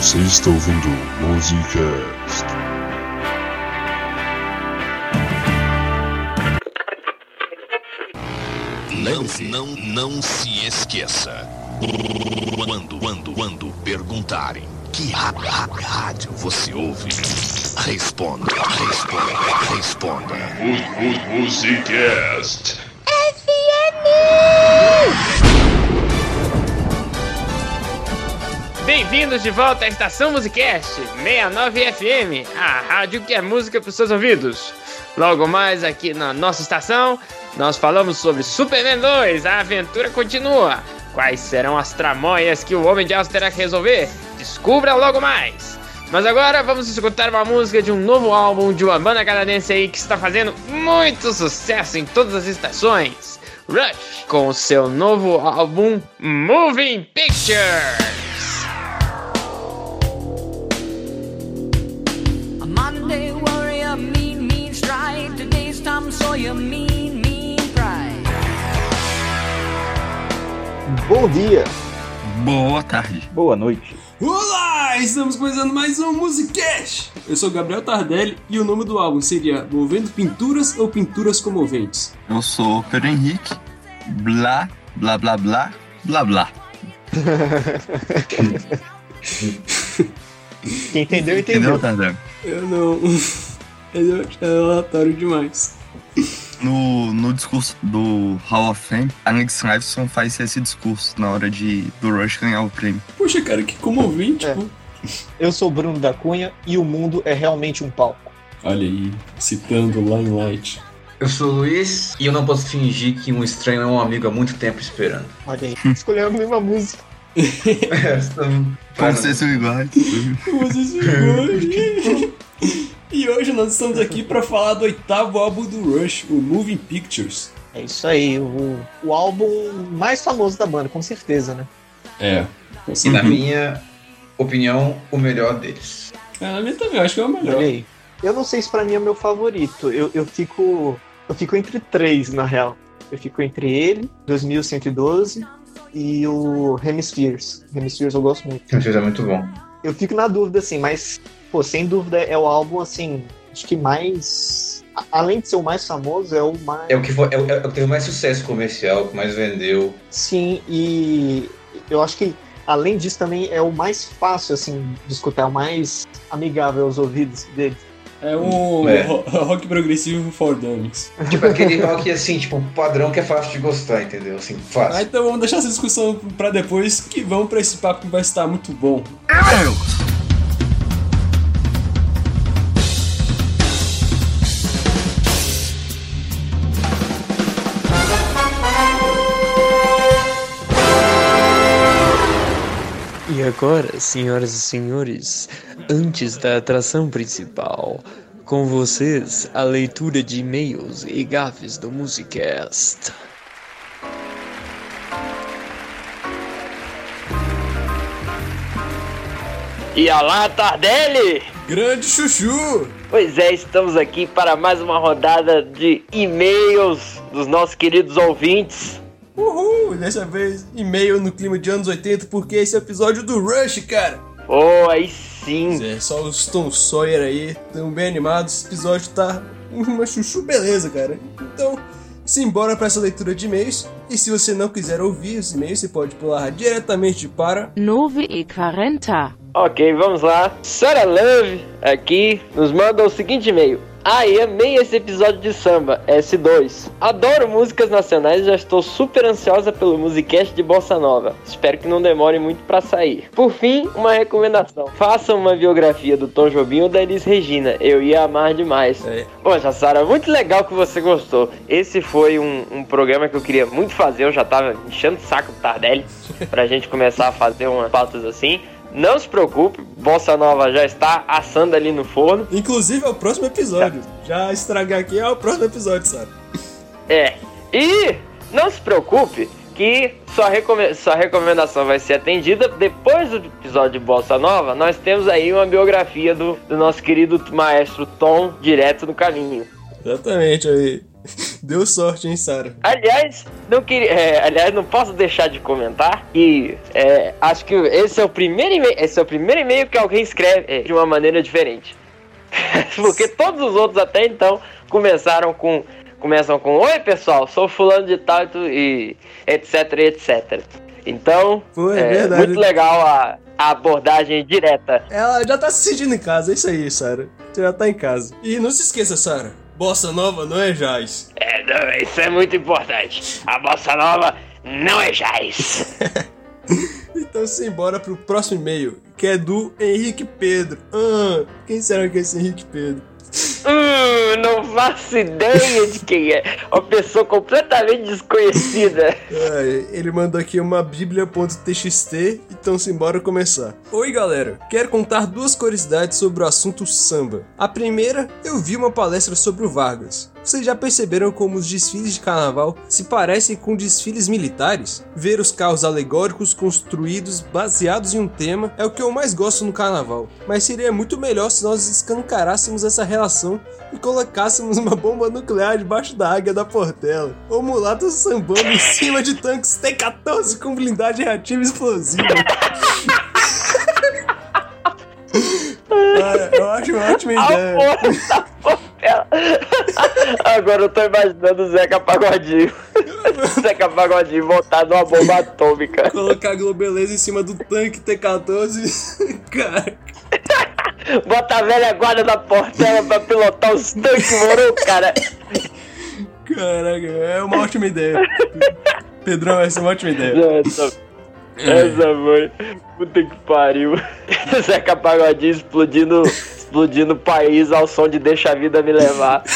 Você está ouvindo Musicast. Não, não, não se esqueça. Quando, quando, quando perguntarem que ra- ra- rádio você ouve, responda, responda, responda. Musicast. Bem-vindos de volta à Estação Musicast 69 FM, a rádio que é música para os seus ouvidos. Logo mais aqui na nossa estação, nós falamos sobre Superman 2, a aventura continua. Quais serão as tramóias que o Homem de Aço terá que resolver? Descubra logo mais. Mas agora vamos escutar uma música de um novo álbum de uma banda canadense aí que está fazendo muito sucesso em todas as estações. Rush, com seu novo álbum Moving Pictures. Tom Sawyer, mean, mean pride. Bom dia, Boa tarde. boa noite. Olá! Estamos começando mais um Musicast! Eu sou Gabriel Tardelli e o nome do álbum seria Movendo Pinturas ou Pinturas Comoventes? Eu sou o Pedro Henrique. Blá, blá, blá, blá, blá, blá. Quem entendeu, Entendeu, entendeu. Tardel? Eu não. Ele é aleatório demais. No, no discurso do Hall of Fame, Alex Lifeson faz esse discurso na hora de do Rush ganhar o prêmio. Poxa, cara, que comovente, É. pô. Eu sou o Bruno da Cunha e o mundo é realmente um palco. Olha aí, citando Limelight. Eu sou o Luiz e eu não posso fingir que um estranho é um amigo há muito tempo esperando. Olha aí, escolheu a mesma música. Como vocês são iguais. Vocês ficam- E hoje nós estamos aqui para falar do oitavo álbum do Rush, o Moving Pictures. É isso aí, o, o álbum mais famoso da banda, com certeza, né? É. E na minha opinião, o melhor deles. É, na minha também, eu acho que é o melhor. Olha aí. Eu não sei se pra mim é meu favorito. Eu, eu fico. Eu fico entre três, na real. Eu fico entre ele, 2112, e o Hemispheres. Hemispheres eu gosto muito. Isso é muito bom. Eu fico na dúvida, assim, mas, pô, sem dúvida é o álbum, assim, acho que mais. Além de ser o mais famoso, é o mais. É o que, foi, é, o- é o que teve mais sucesso comercial, que mais vendeu. Sim, e eu acho que, além disso, também é o mais fácil, assim, de escutar, o mais amigável aos ouvidos dele. É um É. ro- rock progressivo for dummies. Tipo aquele rock assim, tipo, padrão que é fácil de gostar, entendeu? Assim, Ah, fácil. então vamos deixar essa discussão pra depois, que vamos pra esse papo que vai estar muito bom. E agora, senhoras e senhores, antes da atração principal, com vocês a leitura de e-mails e gafes do Musicast. E alá, Tardelli! Grande Chuchu! Pois é, estamos aqui para mais uma rodada de e-mails dos nossos queridos ouvintes. Uhul! Dessa vez, e-mail no clima de anos 80, porque esse é o episódio do Rush, cara! Oh, aí sim! É, só os Tom Sawyer aí, tão bem animados. Esse episódio tá uma chuchu beleza, cara. Então, simbora pra essa leitura de e-mails. E se você não quiser ouvir os e-mails, você pode pular diretamente para. 9 e 40. Ok, vamos lá. Sarah Love aqui nos manda o seguinte e-mail. Ai, amei esse episódio de samba, S2. Adoro músicas nacionais e já estou super ansiosa pelo Musicast de Bossa Nova. Espero que não demore muito pra sair. Por fim, uma recomendação. Façam uma biografia do Tom Jobim ou da Elis Regina. Eu ia amar demais. É. Poxa, Sara, muito legal que você gostou. Esse foi um, um programa que eu queria muito fazer. Eu já tava enchendo o saco do Tardelli pra gente começar a fazer umas pautas assim. Não se preocupe, Bossa Nova já está assando ali no forno. Inclusive, é o próximo episódio. Já estragar aqui é o próximo episódio, sabe? É. E não se preocupe que sua, recome- sua recomendação vai ser atendida depois do episódio de Bossa Nova. Nós temos aí uma biografia do, do nosso querido maestro Tom direto no caminho. Exatamente aí. Deu sorte, hein, Sara? Aliás, não queria, é, aliás, não posso deixar de comentar que é, acho que esse é o primeiro e-mail, esse é o primeiro e-mail que alguém escreve é, de uma maneira diferente. Porque todos os outros até então começaram com começam com oi pessoal, sou fulano de tal e etc etc. Então, Pô, é muito legal a, a abordagem direta. Ela já tá se sentindo em casa, é isso aí, Sara. Você já tá em casa. E não se esqueça, Sara. Bossa nova não é jazz. É, não, isso é muito importante. A bossa nova não é jazz. Então simbora pro próximo e-mail, que é do Henrique Pedro. Ah, quem será que é esse Henrique Pedro? Hum, não faço ideia de quem é. Uma pessoa completamente desconhecida. Ai, ele mandou aqui uma bíblia.txt, então simbora começar. Oi galera, quero contar duas curiosidades sobre o assunto samba. A primeira, eu vi uma palestra sobre o Vargas. Vocês já perceberam como os desfiles de carnaval se parecem com desfiles militares? Ver os carros alegóricos construídos baseados em um tema é o que eu mais gosto no carnaval. Mas seria muito melhor se nós escancarássemos essa relação e colocássemos uma bomba nuclear debaixo da águia da Portela. Ou mulatos sambando em cima de tanques T-14 com blindagem reativa explosiva. Ah, eu acho uma ótima ideia. A porra da portela. Agora eu tô imaginando o Zeca Pagodinho. Zeca Pagodinho montado numa bomba atômica. Colocar a Globeleza em cima do tanque T-14. Cara, Bota a velha guarda da portela pra pilotar os tanques, moro, cara. caraca, é uma ótima ideia. Pedrão, essa é uma ótima ideia. Essa, essa foi. Puta que pariu. Zeca Pagodinho explodindo, explodindo o país ao som de Deixa a Vida Me Levar.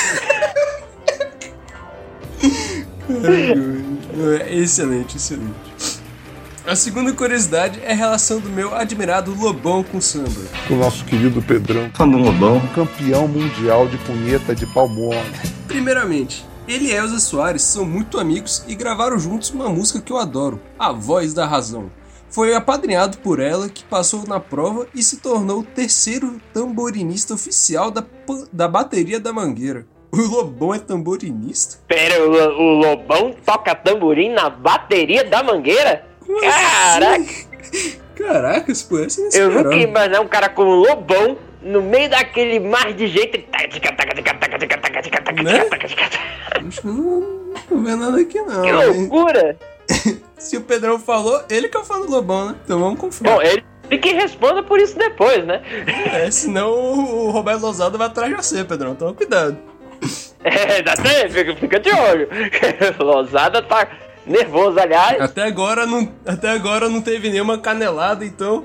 Excelente, excelente. A segunda curiosidade é a relação do meu admirado Lobão com samba. O nosso querido Pedrão, Fã do Lobão. campeão mundial de punheta de palmona. Primeiramente, ele e Elza Soares são muito amigos e gravaram juntos uma música que eu adoro, A Voz da Razão. Foi apadrinhado por ela, que passou na prova e se tornou o terceiro tamborinista oficial da, da bateria da Mangueira. O Lobão é tamborinista? Pera, o, o Lobão toca tamborim na bateria da mangueira? Como Caraca! assim? Caracas, pô, essa é Eu nunca imaginar um cara como o Lobão no meio daquele mar de jeito. Né? Acho que não, não tô vendo nada aqui não. Que hein? Se o Pedrão falou, ele que é o fã do Lobão, né? Então vamos confiar. Bom, ele que responda por isso depois, né? É, senão o Roberto Lozada vai atrás de você, Pedrão. Então cuidado. É, dá até, fica, fica de olho. Losada tá nervoso, aliás. Até agora não, até agora não teve nenhuma canelada, então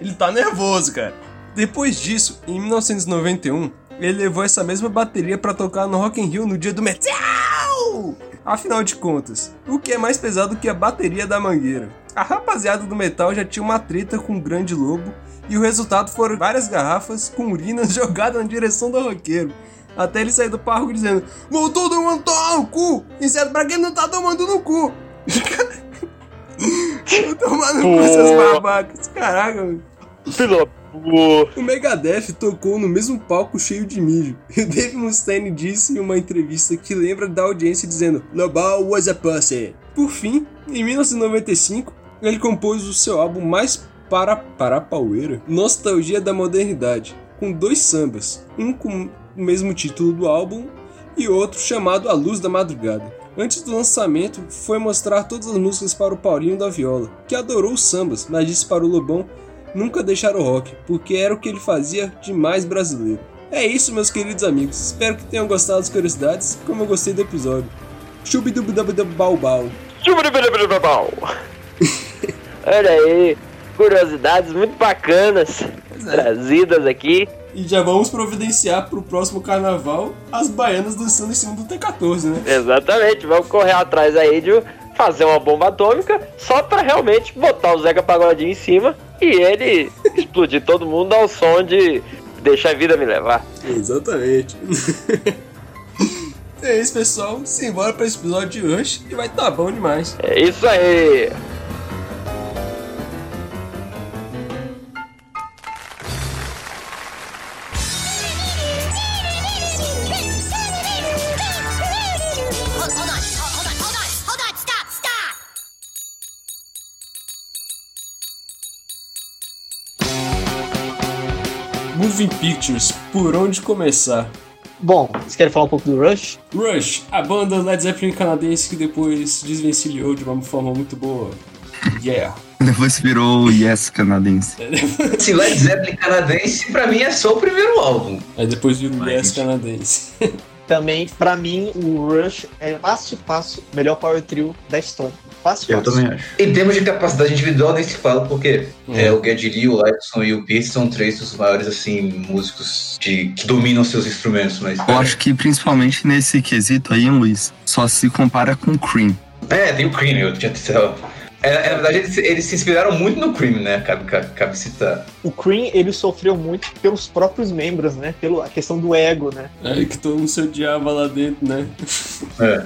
ele tá nervoso, cara. Depois disso, em 1991, ele levou essa mesma bateria pra tocar no Rock in Rio no dia do metal. Afinal de contas, o que é mais pesado que a bateria da Mangueira? A rapaziada do metal já tinha uma treta com o Grande Lobo e o resultado foram várias garrafas com urina jogadas na direção do roqueiro. Até ele sair do palco dizendo: mundo tomar no cu! Exceto pra quem não tá tomando no cu! Vou tomar no cu, seus babacas! Caraca, mano. Filho, O Megadeth tocou no mesmo palco cheio de mijo. E o Dave Mustaine disse em uma entrevista que lembra da audiência dizendo Lobão was a pussy. Por fim, em 1995, ele compôs o seu álbum mais para para paueira, Nostalgia da Modernidade, com dois sambas, um com o mesmo título do álbum e outro chamado A Luz da Madrugada. Antes do lançamento, foi mostrar todas as músicas para o Paulinho da Viola, que adorou os sambas, mas disse para o Lobão nunca deixar o rock, porque era o que ele fazia de mais brasileiro. É isso, meus queridos amigos. Espero que tenham gostado das curiosidades, como eu gostei do episódio. Chubidubidabidabau. Olha aí, curiosidades muito bacanas é. trazidas aqui. E já vamos providenciar pro próximo carnaval as baianas dançando em cima do T14, né? Exatamente, vamos correr atrás aí de fazer uma bomba atômica só pra realmente botar o Zeca Pagodinho em cima e ele explodir todo mundo ao som de Deixa a Vida Me Levar. Exatamente. é isso, pessoal. Simbora pra esse episódio de hoje e vai tá bom demais. É isso aí. Moving Pictures, por onde começar? Bom, vocês querem falar um pouco do Rush? Rush, a banda Led Zeppelin canadense que depois desvencilhou de uma forma muito boa. Yeah. Depois virou o Yes canadense. Esse Led Zeppelin canadense, pra mim, é só o primeiro álbum. Aí depois virou Mas- Yes canadense. Também, pra mim, o Rush é fácil, fácil, o melhor power trio da história. Fácil, Eu fácil. também acho. Em termos de capacidade individual, nem se fala, porque é, o Geddy Lee, o Lightson e o Pete são três dos maiores, assim, músicos de, que dominam seus instrumentos, mas... Eu acho que principalmente nesse quesito aí, Luiz, só se compara com Cream. É, tem o Cream, eu tinha... É, é, na verdade, eles, eles se inspiraram muito no Cream, né? Cabe, cabe, cabe citar. O Cream, ele sofreu muito pelos próprios membros, né? Pela questão do ego, né? Aí que todo mundo se odiava lá dentro, né?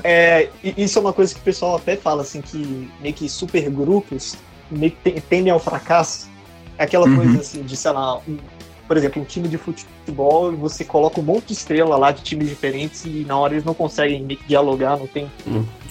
É. É, isso é uma coisa que o pessoal até fala, assim, que meio que supergrupos meio que te- tendem ao fracasso. É aquela Uhum. coisa, assim, de, sei lá, um- por exemplo, um time de futebol e você coloca um monte de estrela lá de times diferentes e na hora eles não conseguem dialogar, não tem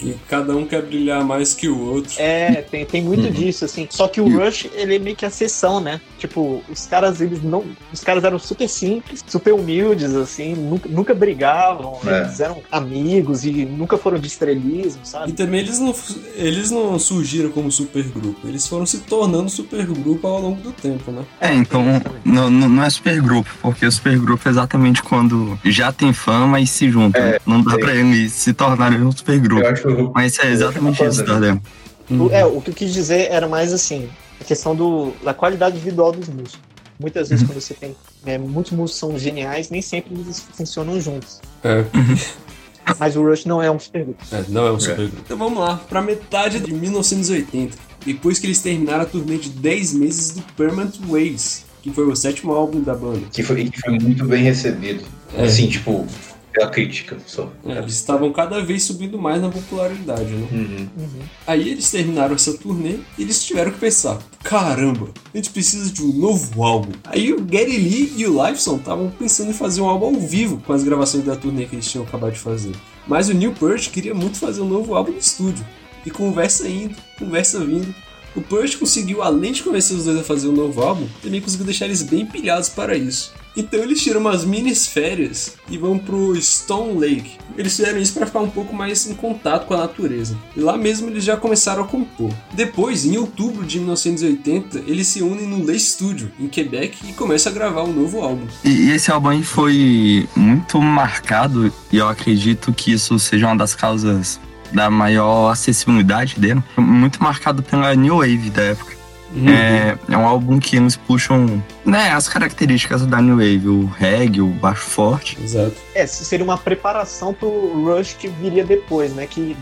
E cada um quer brilhar mais que o outro. É, tem, tem muito Uhum. disso, assim. Só que o Rush, ele é meio que a exceção, né? Tipo, os caras, eles não. Os caras eram super simples, super humildes, assim, nunca, nunca brigavam, É. eles eram amigos e nunca foram de estrelismo, E sabe? também eles não, eles não surgiram como supergrupo, eles foram se tornando supergrupo ao longo do tempo, né? É, então não, não não é supergrupo, porque o supergrupo é exatamente quando já tem fama e se juntam. não dá sim. pra eles se tornarem um supergrupo. acho Mas é exatamente isso, Dardel. O- É, o que eu quis dizer era mais assim, a questão do, da qualidade individual dos músicos. Muitas vezes, quando você tem. né, muitos músicos são geniais, nem sempre eles funcionam juntos. É, Mas o Rush não é um supergrupo. é, não é um supergrupo. Então vamos lá, pra metade de 1980, depois que eles terminaram a turnê de 10 meses do Permanent Waves, que foi o sétimo álbum da banda. que foi, que foi muito bem recebido. É. Assim, tipo, pela crítica só. É, eles estavam cada vez subindo mais na popularidade, né? Uhum. Aí eles terminaram essa turnê e eles tiveram que pensar: caramba, a gente precisa de um novo álbum. Aí o Gary Lee e o Lifeson estavam pensando em fazer um álbum ao vivo com as gravações da turnê que eles tinham acabado de fazer. Mas o Neil Peart queria muito fazer um novo álbum no estúdio. E conversa indo, conversa vindo. O Peart conseguiu, além de convencer os dois a fazer um novo álbum, também conseguiu deixar eles bem pilhados para isso. Então eles tiram umas mini férias e vão pro Stone Lake. Eles fizeram isso para ficar um pouco mais em contato com a natureza. E lá mesmo eles já começaram a compor. Depois, em outubro de 1980, eles se unem no Lay Studio, em Quebec, e começam a gravar um novo álbum. E, esse álbum foi muito marcado, e eu acredito que isso seja uma das causas da maior acessibilidade dele. Muito marcado pela New Wave da época. É, é um álbum que eles puxam né, as características da New Wave, o reggae, o baixo forte. Exato. É, seria uma preparação pro Rush que viria depois, né? Que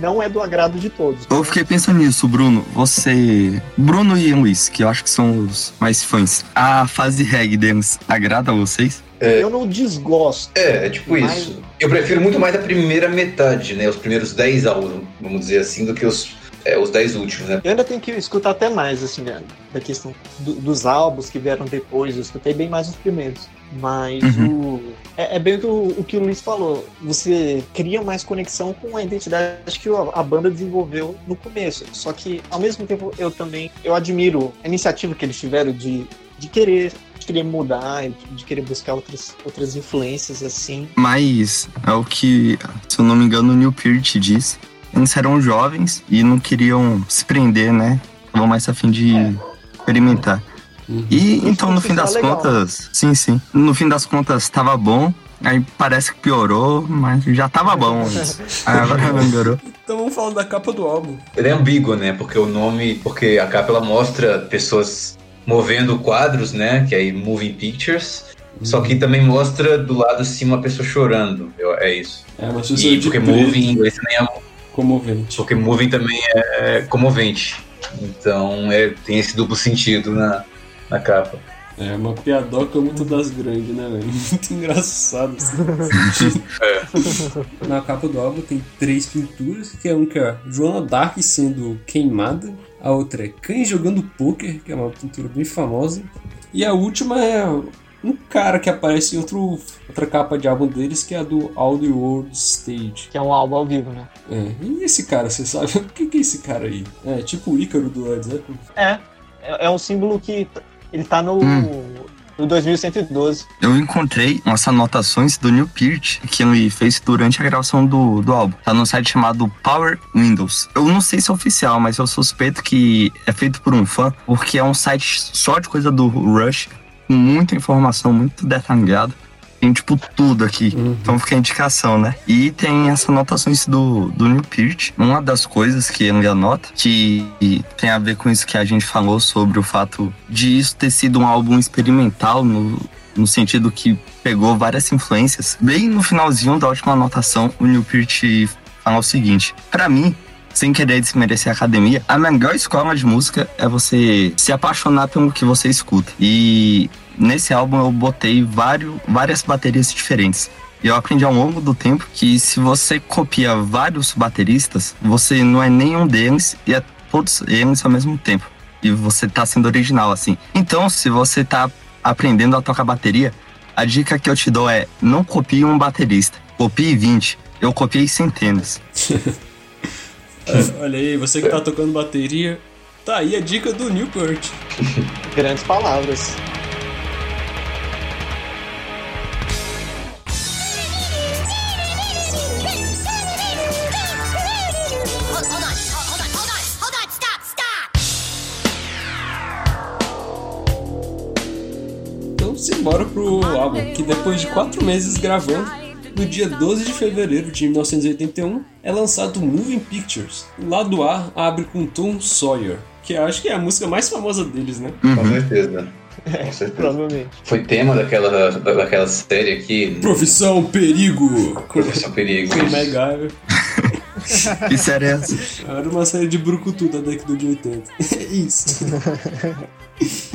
não é do agrado de todos. Eu fiquei pensando nisso, Bruno. Você. Bruno e Luiz, que eu acho que são os mais fãs. A fase reggae deles agrada a vocês? Eu não desgosto. É, é tipo Mas- isso. Eu prefiro muito mais a primeira metade, né? Os primeiros 10 álbuns, vamos dizer assim, do que os, é, os 10 últimos, né? Eu ainda tenho que escutar até mais, assim, né, da questão do- dos álbuns que vieram depois. Eu escutei bem mais os primeiros. Mas o. É, é bem o que o, o que o Luiz falou. Você cria mais conexão com a identidade que a, a banda desenvolveu no começo. Só que, ao mesmo tempo, eu também eu admiro a iniciativa que eles tiveram de, de querer de querer mudar, de querer buscar outras, outras influências, assim. Mas é o que, se eu não me engano, o Neil Peart disse. Eles eram jovens e não queriam se prender, né? Estavam mais a fim de experimentar. E então, no fim das legal. contas, sim, sim. No fim das contas, tava bom. Aí parece que piorou, mas já tava bom antes. Aí agora melhorou. Então vamos falar da capa do álbum. Ele é ambíguo, né? Porque o nome, porque a capa ela mostra pessoas movendo quadros, né? Que é aí Moving Pictures. Só que também mostra do lado assim uma pessoa chorando. Eu- é isso. É uma pessoa E de porque preto, Moving em inglês também é comovente. porque moving também é comovente. Então é, tem esse duplo sentido na, na capa. É uma piadoca muito das grandes, né, velho? Muito engraçado. assim. Na capa do álbum tem três pinturas, que é um que é Joana Dark sendo queimada, a outra é Cães jogando poker, que é uma pintura bem famosa, e a última é um cara que aparece em outro, outra capa de álbum deles, que é a do All the World Stage. Que é um álbum ao vivo, né? É, e esse cara, você sabe? O que que é esse cara aí? É tipo o Ícaro do Led Zeppelin. É. É, é um símbolo que ele tá no. Hum. No 2112. Eu encontrei umas anotações do Neil Peart que ele fez durante a gravação do, do álbum. Tá num site chamado Power Windows. Eu não sei se é oficial, mas eu suspeito que é feito por um fã, porque é um site só de coisa do Rush, com muita informação, muito detalhada. Tem, tipo, tudo aqui. Então fica a indicação, né? E tem as anotações do, do Neil Peart. Uma das coisas que ele anota, que tem a ver com isso que a gente falou sobre o fato de isso ter sido um álbum experimental no, no sentido que pegou várias influências. Bem no finalzinho da última anotação, o Neil Peart fala o seguinte: Pra mim, sem querer desmerecer a academia, a melhor escola de música é você se apaixonar pelo que você escuta. E nesse álbum eu botei vários, várias baterias diferentes. E eu aprendi ao longo do tempo que se você copia vários bateristas, você não é nenhum deles e é todos eles ao mesmo tempo. E você tá sendo original, assim. Então, se você tá aprendendo a tocar bateria, a dica que eu te dou é não copie um baterista. Copie 20. Eu copiei centenas. Olha aí, você que tá tocando bateria, tá aí a dica do Newport. Grandes palavras. Então simbora pro álbum, que depois de quatro meses gravando, no dia 12 de fevereiro de 1981, é lançado Moving Pictures. O lado A abre com Tom Sawyer, que eu acho que é a música mais famosa deles, né? Com certeza. Com certeza. Provavelmente. Foi tema daquela, da- daquela série aqui. Profissão Perigo! Profissão Perigo. Com MacGyver. Que série é essa? Era uma série de brucutu da década de 80. Isso.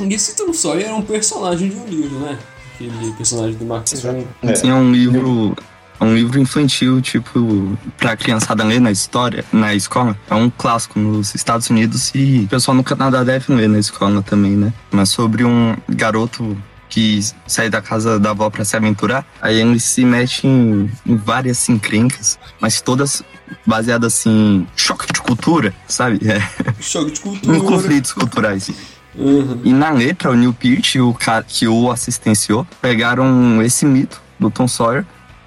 e esse Tom Sawyer era um personagem de um livro, né? Aquele personagem do Mark Twain. É um livro. É um livro infantil, tipo, pra criançada ler na história, na escola. É um clássico nos Estados Unidos e o pessoal no Canadá deve ler na escola também, né? Mas sobre um garoto que sai da casa da avó pra se aventurar, aí ele se mete em, em várias encrencas, mas todas baseadas assim, em choque de cultura, sabe? É, Choque de em cultura. conflitos culturais. Uhum. E na letra, o Neil Peart e o cara que o assistenciou pegaram esse mito do Tom Sawyer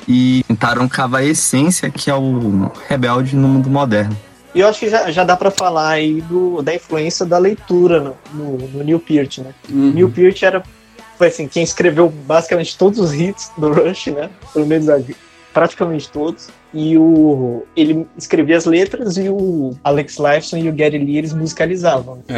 e tentaram cavar a essência que é o rebelde no mundo moderno. E eu acho que já, já dá pra falar aí do, da influência da leitura no, no, no Neil Peart, né? Uhum. Neil Peart era, foi assim, quem escreveu basicamente todos os hits do Rush, né? Pelo menos praticamente todos. E o, ele escrevia as letras e o Alex Lifeson e o Gary Lee eles musicalizavam. É.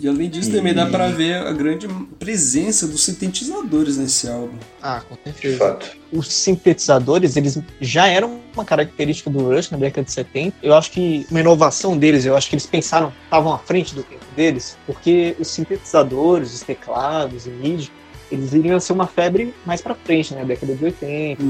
E além disso, também dá pra ver a grande presença dos sintetizadores nesse álbum. Ah, com De certeza. fato. Os sintetizadores, eles já eram uma característica do Rush na década de 70. Eu acho que uma inovação deles, eu acho que eles pensaram, estavam à frente do tempo deles, porque os sintetizadores, os teclados e MIDI, eles iriam ser uma febre mais pra frente, né? Na década de 80.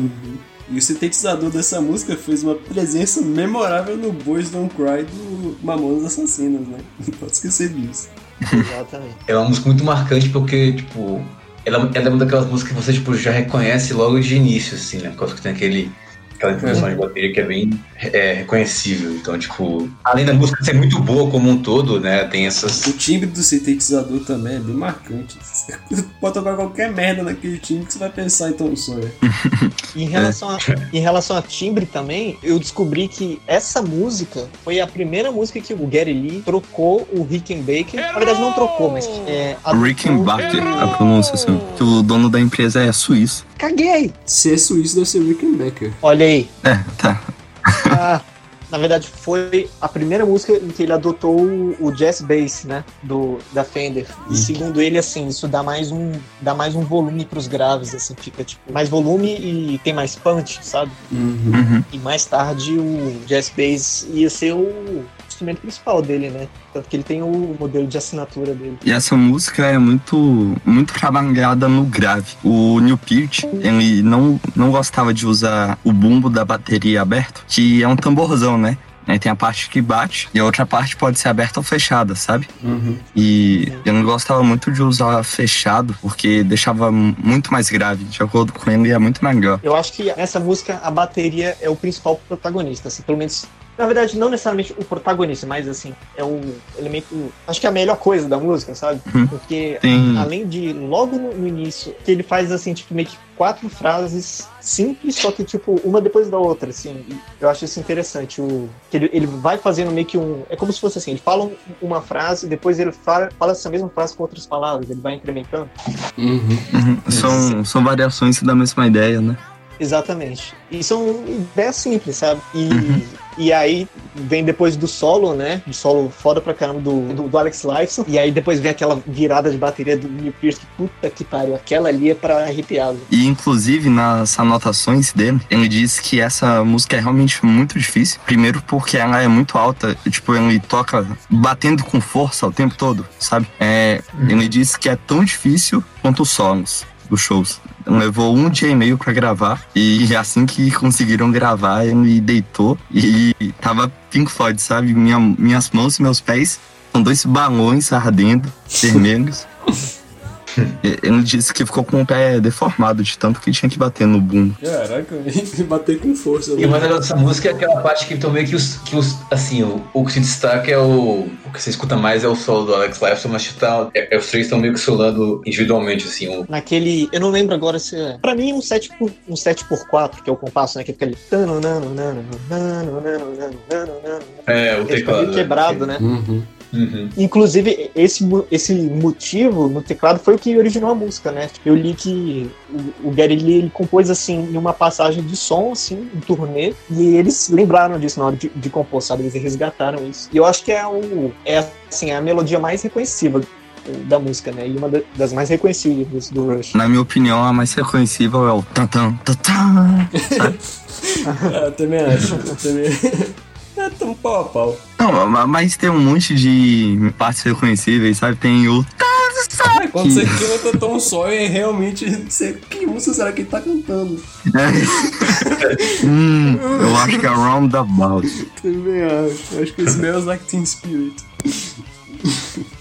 E o sintetizador dessa música fez uma presença memorável no Boys Don't Cry do Mamonas Assassinas, né? Não pode esquecer disso. Exatamente. É uma música muito marcante porque, tipo, ela, ela é uma daquelas músicas que você tipo, já reconhece logo de início, assim, né? Por causa que tem aquele, aquela introdução de bateria que é bem é, reconhecível. Então, tipo, além da música ser muito boa como um todo, né? Tem essas. O timbre do sintetizador também é bem marcante. Você pode tocar qualquer merda naquele timbre que você vai pensar em Tom Sawyer. E em relação, a, em relação a timbre também, eu descobri que essa música foi a primeira música que o Gary Lee trocou o Rickenbacker. Na verdade, não trocou, mas é, Rickenbacker, a pronúncia, assim, que o dono da empresa é suíço. Caguei! Se é suíço, deve ser Rickenbacker. Olha aí. É, tá. Ah, na verdade, foi a primeira música em que ele adotou o, jazz bass, né? Do, da Fender. E segundo ele, assim, isso dá mais um, dá mais um volume pros graves, assim, fica tipo, mais volume e tem mais punch, sabe? Uhum. E mais tarde o jazz bass ia ser o instrumento principal dele, né? Tanto que ele tem o modelo de assinatura dele. E essa música é muito, muito trabalhada no grave. O Neil Peart, ele não, não gostava de usar o bumbo da bateria aberto, que é um tamborzão, né? Aí tem a parte que bate e a outra parte pode ser aberta ou fechada, sabe? E eu não gostava muito de usar fechado, porque deixava muito mais grave. De acordo com ele, é muito melhor. Eu acho que nessa música a bateria é o principal protagonista, assim, pelo menos Na verdade, não necessariamente o protagonista, mas assim, é o elemento. Acho que é a melhor coisa da música, sabe? Uhum. Porque Tem- além de logo no, início, que ele faz assim, tipo, meio que quatro frases simples, só que, tipo, uma depois da outra, assim. E Eu acho isso interessante. O, que ele, ele vai fazendo meio que um. É como se fosse assim, ele fala um- uma frase, depois ele fala, fala essa mesma frase com outras palavras, ele vai incrementando. Uhum. Uhum. São, são variações da mesma ideia, né? Exatamente. E são ideias simples, sabe? E, e aí vem depois do solo, né? Do solo foda pra caramba do, do, do Alex Lifeson. E aí depois vem aquela virada de bateria do Neil Pearce, que puta que pariu. Aquela ali é pra arrepiar. E inclusive nas anotações dele, ele diz que essa música é realmente muito difícil. Primeiro porque ela é muito alta, tipo, ele toca batendo com força o tempo todo, sabe? É, Ele diz que é tão difícil quanto os solos dos shows. Levou um dia e meio pra gravar e assim que conseguiram gravar, ele deitou e tava Pink Floyd, sabe? Minha, minhas mãos e meus pés são dois balões ardendo, vermelhos. Ele disse que ficou com o pé deformado de tanto que tinha que bater no bumbo. Caraca, bater com força. E o mais legal dessa música é aquela parte que também que os, que os assim, o, o que se destaca é o. O que você escuta mais é o solo do Alex Lifeson, mas tá, é, é, os três estão meio que solando individualmente, assim. O, Naquele. Eu não lembro agora se é. Pra mim, um 7 por, um 7 por 4 que é o compasso, né? Que fica ali. é, o é teclado. meio quebrado, né? Uhum. Uhum. Inclusive, esse, esse motivo no teclado foi o que originou a música, né? Eu li que o, o Gary Lee ele compôs assim em uma passagem de som, assim, em turnê, e eles lembraram disso na hora de, de compor, sabe? Eles resgataram isso. E eu acho que é, o, é assim, a melodia mais reconhecível da música, né? E uma da- das mais reconhecíveis do Rush. Na minha opinião, a mais reconhecível é o tan tan tan tan. É, eu também acho. Eu também... É tão pau a pau. Não, ma- mas tem um monte de partes reconhecíveis, sabe? Tem o. É, quando você canta Tom Sawyer, realmente, você, que música será que ele tá cantando? hum, eu acho que é Roundabout. Também acho. Acho que Smells Like Teen Spirit.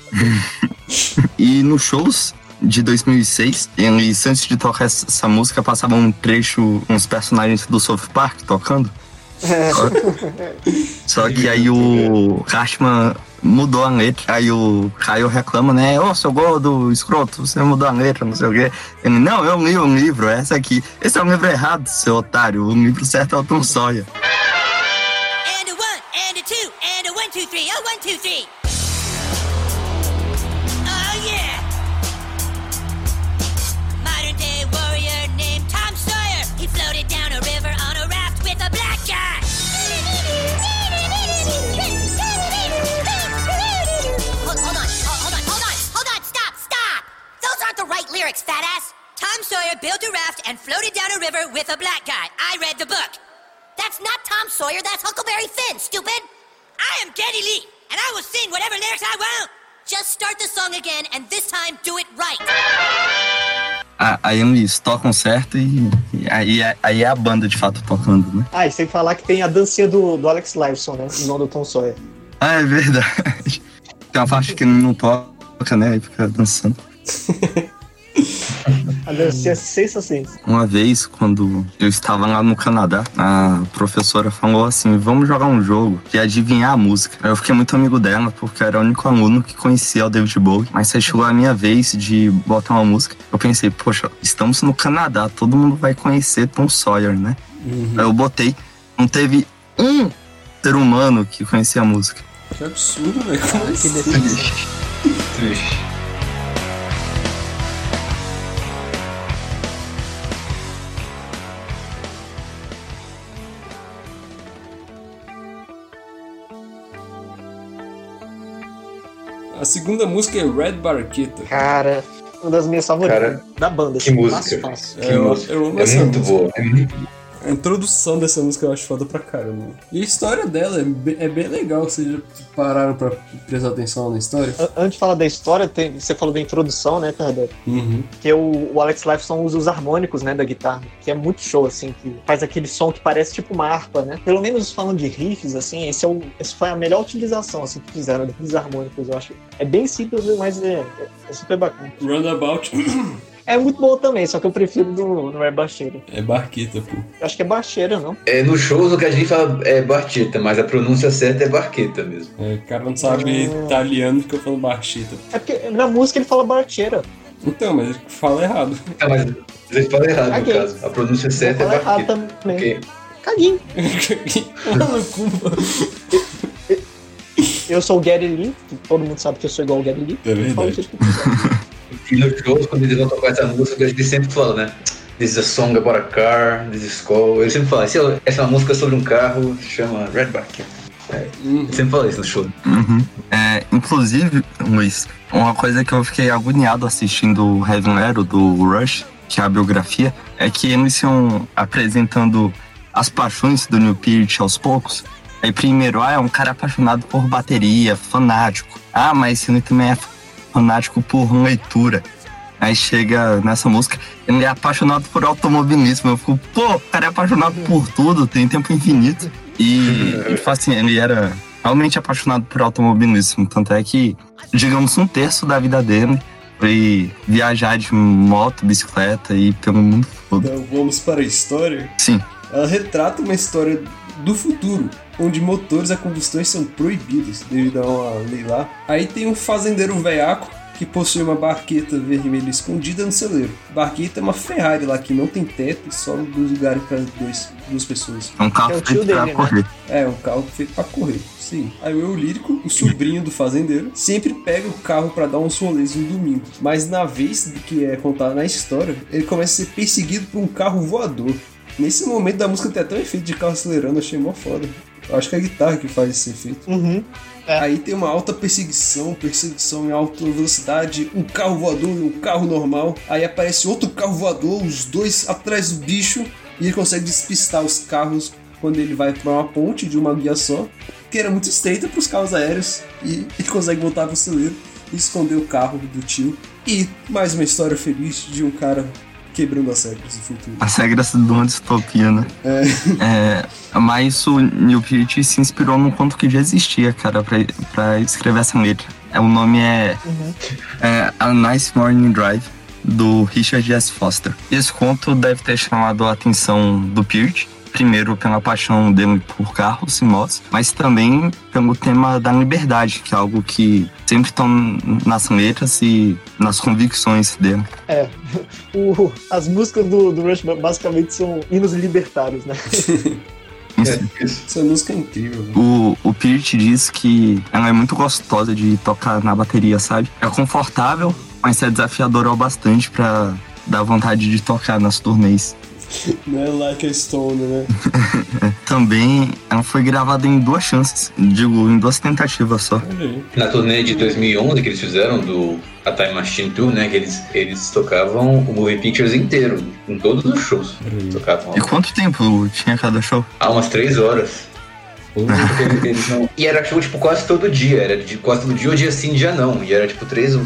E nos shows de 2006, eles, antes de tocar essa, essa música, passavam um trecho, uns personagens do South Park tocando. Só que aí o Cashman mudou a letra. Aí o Caio reclama, né? Ô, seu gordo, escroto, você mudou a letra, não sei o quê. Ele, não, eu li um livro, é essa aqui. Esse é o livro errado, seu otário. O livro certo é o Tom Sawyer. And a one, and a two, and a one, two, three. Oh, one, two, three. Lyrics, fat ass. Tom Sawyer built a raft and floated down a river with a black guy. I read the book. That's not Tom Sawyer, that's Huckleberry Finn, stupid! I am Geddy Lee, and I will sing whatever lyrics I want! Just start the song again, and this time do it right. Ah, Aí eles tocam certo e, e aí, é- aí é a banda de fato tocando, né? Ah, e sem falar que tem a dancinha do, do Alex Lifeson, né? Não do Tom Sawyer. Ah, é verdade. Tem uma parte que não toca, né? Aí fica dançando. A dancinha é sensacional. Uma vez, quando eu estava lá no Canadá, a professora falou assim: vamos jogar um jogo de adivinhar a música. Eu fiquei muito amigo dela, porque eu era o único aluno que conhecia o David Bowie. Mas aí chegou a minha vez de botar uma música. Eu pensei, poxa, estamos no Canadá, todo mundo vai conhecer Tom Sawyer, né? Aí eu botei, não teve um ser humano que conhecia a música. Que absurdo, velho. Como Que assim? Triste. A segunda música é Red Barqueta. Cara, uma das minhas favoritas Cara, da banda. Que assim, música. fácil, fácil. Que É, eu- música. eu amo é essa muito música. boa. É muito A introdução dessa música eu acho foda pra caramba. E a história dela é bem, é bem legal, vocês já pararam pra prestar atenção na história? An- Antes de falar da história, tem- você falou da introdução, né, Fernando? Uhum. Que o, o Alex Lifeson usa os harmônicos, né, da guitarra, que é muito show, assim, que faz aquele som que parece tipo uma harpa, né? Pelo menos falando de riffs, assim, esse, é o, esse foi a melhor utilização, assim, que fizeram daqueles harmônicos, eu acho. É bem simples, mas é, é- é super bacana. Roundabout É muito bom também, só que eu prefiro do, não é Bacheira. É Barqueta, pô. Eu acho que é Bacheira, não? É, no shows o que a gente fala é Barcheta, mas a pronúncia certa é Barqueta mesmo. É, o cara não sabe Ah. italiano porque eu falo Barcheta. É porque na música ele fala Bacheira. Então, mas ele fala errado. Ah, mas ele fala errado no Caguei. caso. A pronúncia certa é Fala errado Barqueta. também. Porque Caguinho. Eu sou o Gary Lee, todo mundo sabe que eu sou igual ao Gary Lee. É verdade. E nos shows, quando eles vão tocar essa música, eles sempre falam, né? This is a song about a car, this is call. Eles sempre falam, "Essa- essa é uma música sobre um carro, se chama Redback. É, Hum. eles sempre falam isso no show. Uhum. É, inclusive, Luiz, uma coisa que eu fiquei agoniado assistindo o Heaven Level do Rush, que é a biografia, é que eles iam apresentando as paixões do Neil Peart aos poucos. Aí primeiro, ah, é um cara apaixonado por bateria, fanático. Ah, mas ele também é fanático por leitura. Aí chega nessa música, ele é apaixonado por automobilismo. Eu fico, pô, o cara é apaixonado por tudo, tem tempo infinito. E, e assim, ele era realmente apaixonado por automobilismo. Tanto é que, digamos, um terço da vida dele foi viajar de moto, bicicleta e pelo mundo todo. Então vamos para a história. Sim. Ela retrata uma história do futuro, onde motores a combustão são proibidos devido a uma lei lá. Aí tem um fazendeiro veiaco que possui uma barqueta vermelha escondida no celeiro. Barqueta é uma Ferrari lá que não tem teto e só dois lugares para dois, duas pessoas. É um carro É o tio feito dele, né? correr. É, um carro feito pra correr, sim. Aí o eu lírico, o sobrinho do fazendeiro, sempre pega o carro pra dar uns rolês no domingo. Mas na vez que é contada na história, ele começa a ser perseguido por um carro voador. Nesse momento da música tem até um efeito de carro acelerando, achei mó foda. Eu acho que é a guitarra que faz esse efeito. Uhum. É. Aí tem uma alta perseguição, perseguição em alta velocidade, um carro voador e um carro normal. Aí aparece outro carro voador, os dois atrás do bicho, e ele consegue despistar os carros quando ele vai pra uma ponte de uma guia só, que era muito estreita para os carros aéreos, e ele consegue voltar pro celeiro e esconder o carro do tio. E mais uma história feliz de um cara quebrando as regras do futuro. As regras de uma distopia, né? É. É, mas o Neil Peart se inspirou num conto que já existia, cara, pra, pra escrever essa letra. É, o nome é, é A Nice Morning Drive, do Richard S. Foster. Esse conto deve ter chamado a atenção do Peart, primeiro pela paixão dele por carros e motos, mas também pelo tema da liberdade, que é algo que sempre estão nas letras e nas convicções dele. É. O- as músicas do, do Rush basicamente são hinos libertários, né? Essa música é incrível. velho. O, o Peart diz que ela é muito gostosa de tocar na bateria, sabe? É confortável, mas é desafiadora ao bastante pra dar vontade de tocar nas turnês. Não é like a Stone, né? Também ela foi gravada em duas chances, digo, em duas tentativas só. Na turnê de 2011 que eles fizeram do A Time Machine Tour, né? Que eles, eles tocavam o Movie Pictures inteiro, em todos os shows. Tocavam E quanto tempo tinha cada show? há umas três horas. Não- E era show, tipo, quase todo dia. Era de quase todo dia ou dia sim, dia não. E era, tipo, três,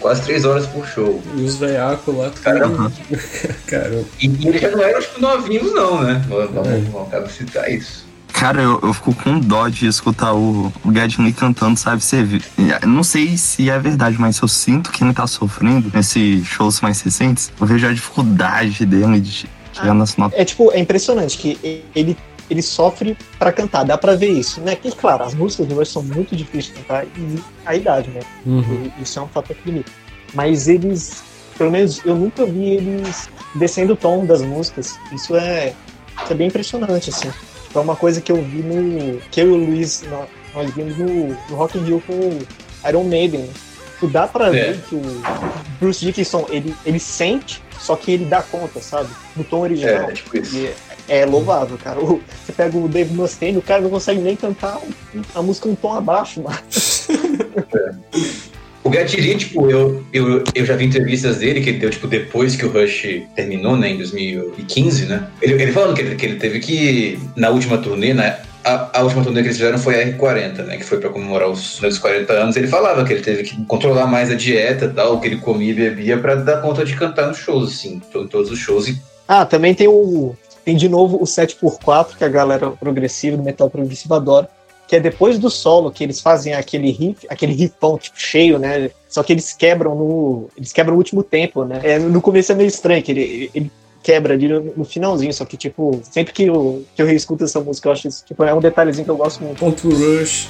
quase três horas por show. E os veiacos lá. Caramba. Caramba. E, e eles já não eram, tipo, novinhos, não, né? Vamos, vamos, vamos citar isso. Cara, eu, eu fico com dó de escutar o, o Gedney cantando, sabe? Você não sei se é verdade, mas eu sinto que ele tá sofrendo nesses shows mais recentes. Eu vejo a dificuldade dele de chegar nas notas. É tipo, é impressionante que ele, ele sofre pra cantar, dá pra ver isso, né? Que, claro, as músicas do Rush são muito difíceis de cantar e a idade, né? Uhum. E Isso é um fator que limita. Mas eles, pelo menos eu nunca vi eles descendo o tom das músicas. Isso é, isso é bem impressionante, assim. É uma coisa que eu vi no. que eu e o Luiz, nó- nós vimos no, no Rock in Rio com o Iron Maiden. né? Tipo, dá pra É. ver que o Bruce Dickinson, ele, ele sente, só que ele dá conta, sabe? No tom original. É, tipo isso. E é, louvável, cara. O- você pega o Dave Mustaine, o cara não consegue nem cantar a música um tom abaixo, mano. O Gatiri, tipo, eu, eu, eu já vi entrevistas dele que ele deu, tipo, depois que o Rush terminou, né, em 2015, né? Ele, ele falando que ele, que ele teve que, na última turnê, né? A, a última turnê que eles fizeram foi a R40, né? Que foi pra comemorar os seus 40 anos. Ele falava que ele teve que controlar mais a dieta e tal, o que ele comia e bebia pra dar conta de cantar nos shows, assim, em todos os shows. E Ah, também tem o. Tem de novo o 7x4, que a galera progressiva, do metal progressivo adora. que é depois do solo que eles fazem aquele riff, aquele riffão tipo cheio, né? Só que eles quebram no, eles quebram o último tempo, né? É, no começo é meio estranho que ele, ele quebra ali no, no finalzinho, só que tipo, sempre que eu, que eu reescuto essa música, eu acho isso, tipo, é um detalhezinho que eu gosto muito. Ponto Rush.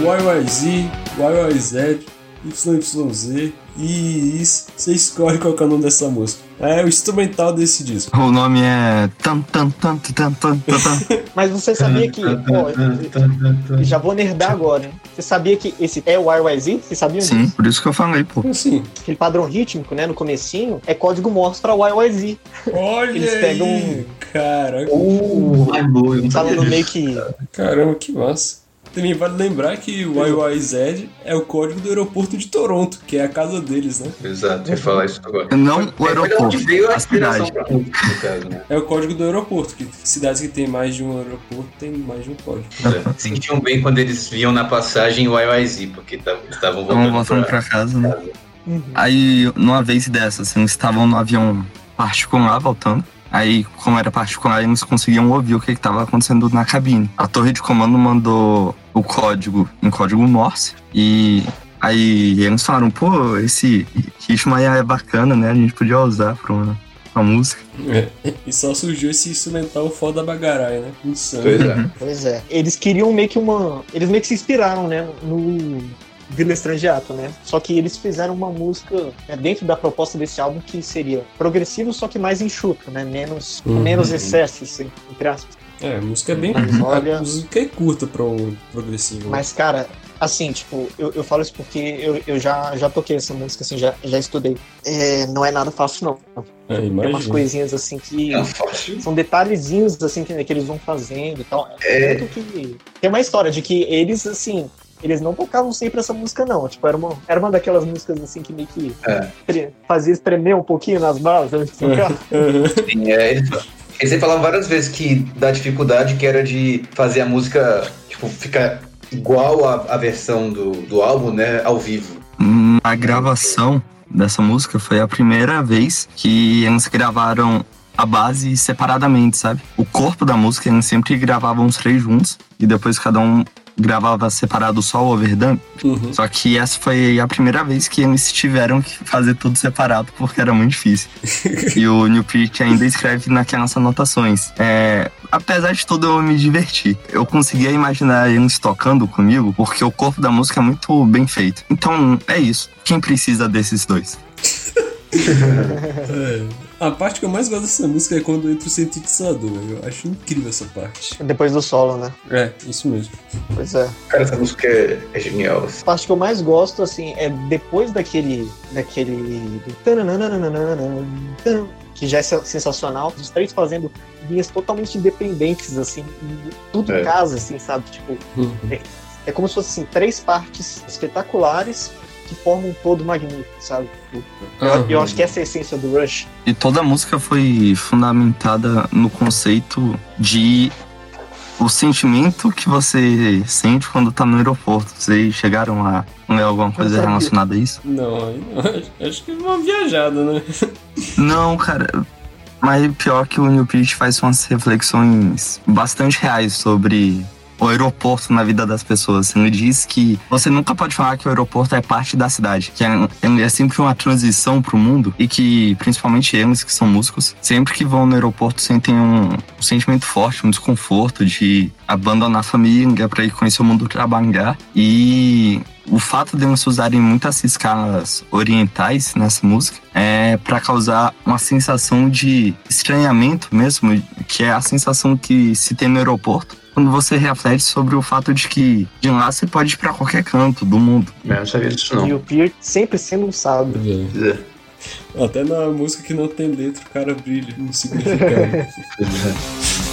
YYZ, YYZ, YYZ e isso. Você escolhe qual é o nome dessa música. É o instrumental desse disco. O nome é. Tan, tan, tan, tan, tan, tan, tan. Mas você sabia que, eu já vou nerdar agora? Você sabia que esse é o YYZ? Vocês sabiam Sim, disso? por isso que eu falei, pô. Assim, Aquele padrão rítmico, né, no comecinho, é código Morse pra YYZ. olha Eles aí, pegam um- Caraca, Uh, ai, boa, eu não sabia Falando meio que caramba, que massa. Também vale lembrar que o YYZ é o código do aeroporto de Toronto, que é a casa deles, né? Exato, eu ia falar isso agora. Não o aeroporto, veio a cidade. pra caso, né? É o código do aeroporto, que cidades que tem mais de um aeroporto tem mais de um código. É. Sentiam bem quando eles viam na passagem o YYZ, porque tavam- estavam voltando, Estavam voltando pra casa, né? Uhum. Aí, numa vez dessa, assim, eles estavam no avião particular voltando. Aí, como era particular, eles conseguiam ouvir o que estava acontecendo na cabine. A torre de comando mandou o código em código Morse. E aí eles falaram, pô, esse ritmo aí é bacana, né? A gente podia usar pra uma, uma música. É. E só surgiu esse instrumental foda bagarai, né? Insano. Pois é. Pois é. Eles queriam meio que uma. Eles meio que se inspiraram, né? No Vila Estrangeato, né? Só que eles fizeram uma música né, dentro da proposta desse álbum que seria progressivo, só que mais enxuto, né? Menos, Uhum. menos excessos, assim, entre aspas. É, a música é bem. Mas olha- A música é curta pra um progressivo. Mas, cara, assim, tipo, eu, eu falo isso porque eu, eu já, já toquei essa música, assim, já, já estudei. É, não é nada fácil, não. é, Tem umas imagina. coisinhas assim que. É. São detalhezinhos assim que, que eles vão fazendo e tal. É. Tanto que tem uma história de que eles, assim, eles não tocavam sempre essa música, não. Tipo, era uma, era uma daquelas músicas assim que meio que É. fazia estremer um pouquinho nas balas antes de tocar. Sim, é, eles, eles falavam várias vezes que da dificuldade que era de fazer a música tipo, ficar igual à, à versão do, do álbum, né, ao vivo. A gravação dessa música foi a primeira vez que eles gravaram a base separadamente, sabe? O corpo da música eles sempre gravavam os três juntos e depois cada um gravava separado só o overdub. Uhum. Só que essa foi a primeira vez que eles tiveram que fazer tudo separado porque era muito difícil. e o New Peart ainda escreve naquelas anotações. É, apesar de tudo, eu me diverti. Eu conseguia imaginar eles tocando comigo porque o corpo da música é muito bem feito. Então é isso. Quem precisa desses dois? É. A parte que eu mais gosto dessa música é quando entra o sintetizador. Eu acho incrível essa parte. Depois do solo, né? É, isso mesmo. Pois é. Cara, essa música é, é genial. assim. A parte que eu mais gosto, assim, é depois daquele. daquele. que já é sensacional, os três fazendo linhas totalmente independentes, assim, tudo É. em casa, assim, sabe? Tipo, Uhum. é como se fossem assim, três partes espetaculares que formam um todo magnífico, sabe? Tipo, eu, eu Uhum. acho que essa é a essência do Rush. E toda a música foi fundamentada no conceito de o sentimento que você sente quando tá no aeroporto. Vocês chegaram a ler alguma coisa relacionada a isso? Não. Acho que é uma viajada, né? Não, cara. Mas pior que o New Peart faz umas reflexões bastante reais sobre o aeroporto na vida das pessoas. Ele diz que você nunca pode falar que o aeroporto é parte da cidade, que é, é sempre uma transição pro mundo e que, principalmente eles que são músicos, sempre que vão no aeroporto sentem um, um sentimento forte, um desconforto de abandonar a família para ir conhecer o mundo trabalhar e o fato de eles usarem muitas escalas orientais nessa música é para causar uma sensação de estranhamento mesmo, que é a sensação que se tem no aeroporto quando você reflete sobre o fato de que de lá você pode ir para qualquer canto do mundo. Eu não sabia disso, E não. o Peart sempre sendo um sábio. É. Até na música que não tem letra, o cara brilha no significado.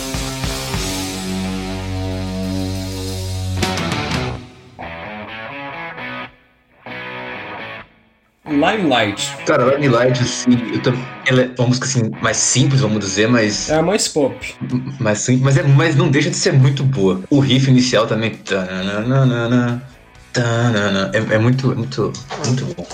Limelight. Cara, Limelight, assim, eu tam- ela é uma música assim, mais simples, vamos dizer, mas. É a mais pop. Mas, sim, mas, é, mas não deixa de ser muito boa. O riff inicial também. tananana, Tanana. É, é muito, é muito, muito bom.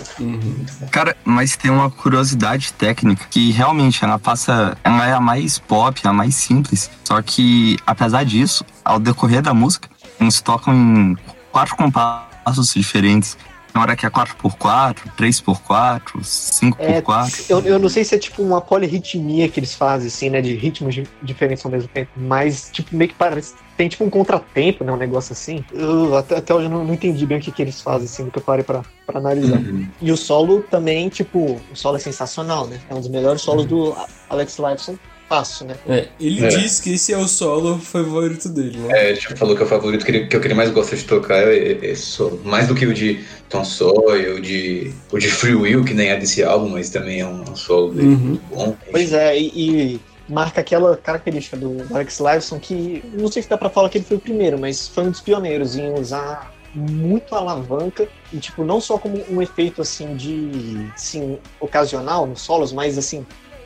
Cara, mas tem uma curiosidade técnica que realmente ela passa. Ela é a mais pop, a mais simples. Só que, apesar disso, ao decorrer da música, eles tocam em quatro compassos diferentes. Tem hora que é 4x4, 3x4, 5x4. Eu, eu não sei se é tipo uma polirritmia que eles fazem, assim, né? De ritmos di- diferentes ao mesmo tempo. Mas, tipo, meio que parece. Tem tipo um contratempo, né? Um negócio assim. Eu, até, até hoje eu não, não entendi bem o que, que eles fazem, assim, do que eu parei pra, pra analisar. E o solo também, tipo, o solo é sensacional, né? É um dos melhores solos do Alex Lifeson. Fácil, né? É, ele É. diz que esse é o solo favorito dele, né? É, tipo, falou que é o favorito que ele, que queria mais gosta de tocar é esse solo. Mais do que o de Tom Sawyer, o de, o de Free Will, que nem é desse álbum, mas também é um solo dele Uhum. muito bom. Pois é, e, e marca aquela característica do Alex Lifeson que não sei se dá pra falar que ele foi o primeiro, mas foi um dos pioneiros em usar muito alavanca e tipo não só como um efeito assim de assim, ocasional nos solos, mas assim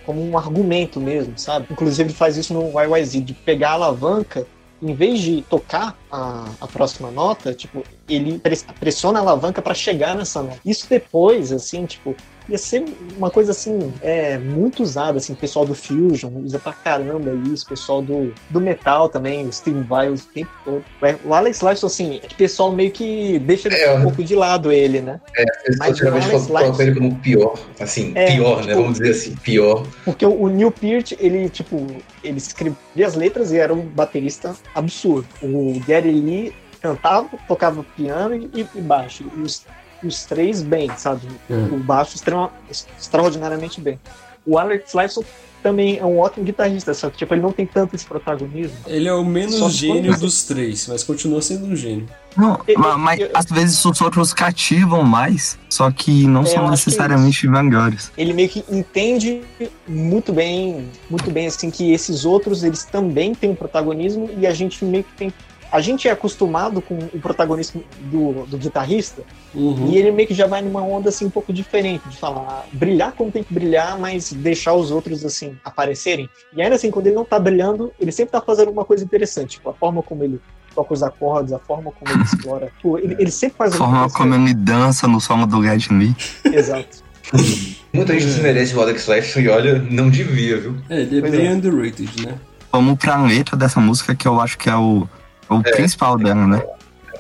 como um argumento mesmo, sabe? Inclusive ele faz isso no YYZ de pegar a alavanca em vez de tocar a, a próxima nota, tipo, ele pres- pressiona a alavanca para chegar nessa nota. Isso depois, assim, tipo, ia ser uma coisa assim, é, muito usada, assim, o pessoal do Fusion usa pra caramba isso, o pessoal do, do metal também, o Steven Vai o tempo todo. O Alex Lifeson, assim, é o pessoal meio que deixa É, um pouco de lado ele, né? É, Mas geralmente colocam ele como pior, assim, É, pior, né? tipo- Vamos dizer assim, pior. Porque o, o Neil Peart, ele, tipo, ele escrevia as letras e era um baterista absurdo. O Gary Lee cantava, tocava piano e, e baixo. E os, os três bem, sabe? Uhum. O baixo extrema, extraordinariamente bem. O Alex Lifeson também é um ótimo guitarrista, só que tipo, ele não tem tanto esse protagonismo. Ele é o menos quando gênio você- dos três, mas continua sendo um gênio. Não, Eu- ma- mas eu- às vezes os outros cativam mais, só que não É, eu são que é necessariamente melhores. ele meio que entende muito bem, muito bem assim que esses outros eles também têm um protagonismo e a gente meio que tem a gente é acostumado com o protagonismo do, do guitarrista Uhum. e ele meio que já vai numa onda assim um pouco diferente de falar brilhar como tem que brilhar, mas deixar os outros assim aparecerem. E ainda assim quando ele não tá brilhando, ele sempre tá fazendo uma coisa interessante, tipo a forma como ele toca os acordes, a forma como ele explora, tipo, ele, ele sempre faz A uma forma coisa como ele dança no som do Get Me. Exato. Muita gente desmerece o Alex Lifeson e olha, não devia, viu? É, ele é Pois bem é. underrated, né? Vamos pra letra dessa música, que eu acho que é o, o principal dela, né?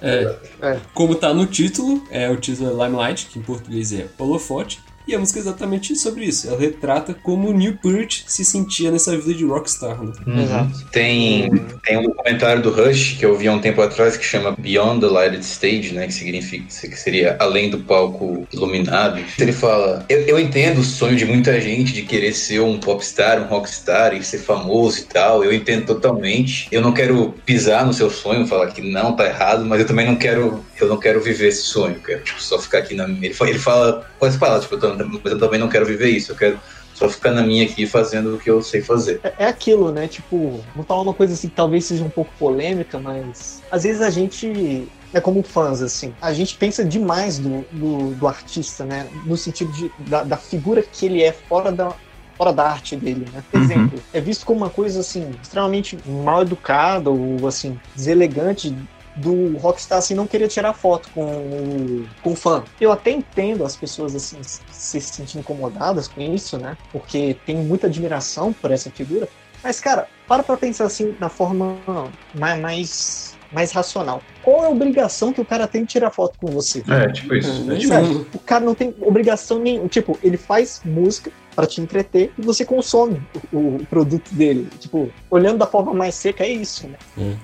É. É. Como tá no título, é o título é Limelight, que em português é Holofote, e a música é exatamente sobre isso. Ela retrata como o Neil Peart se sentia nessa vida de rockstar, né? Exato. Tem, tem um documentário do Rush que eu vi há um tempo atrás que chama Beyond the Lighted Stage, né? Que significa que seria além do palco iluminado. Ele fala: eu, eu entendo o sonho de muita gente de querer ser um popstar, um rockstar e ser famoso e tal. Eu entendo totalmente. Eu não quero pisar no seu sonho, falar que não, tá errado, mas eu também não quero. Eu não quero viver esse sonho. Eu quero tipo, só ficar aqui na minha. Ele fala, ele fala com as palavras, tipo, mas eu também não quero viver isso. Eu quero só ficar na minha aqui fazendo o que eu sei fazer. É, é aquilo, né? Tipo, vou falar uma coisa assim que talvez seja um pouco polêmica, mas às vezes a gente é como fãs, assim. A gente pensa demais do, do, do artista, né? No sentido de, da, da figura que ele é fora da, fora da arte dele, né? Por Uhum. exemplo, é visto como uma coisa, assim, extremamente mal educada ou, assim, deselegante do rockstar assim não querer tirar foto com o, com o fã. Eu até entendo as pessoas assim se sentindo incomodadas com isso, né? Porque tem muita admiração por essa figura. Mas cara, para pra pensar assim na forma mais mais, racional. Qual é a obrigação que o cara tem de tirar foto com você? É, tipo isso. É, tipo, Velho, o cara não tem obrigação nenhuma. Tipo, ele faz música pra te entreter e você consome o, o produto dele. Tipo, olhando da forma mais seca, é isso, né? Hum.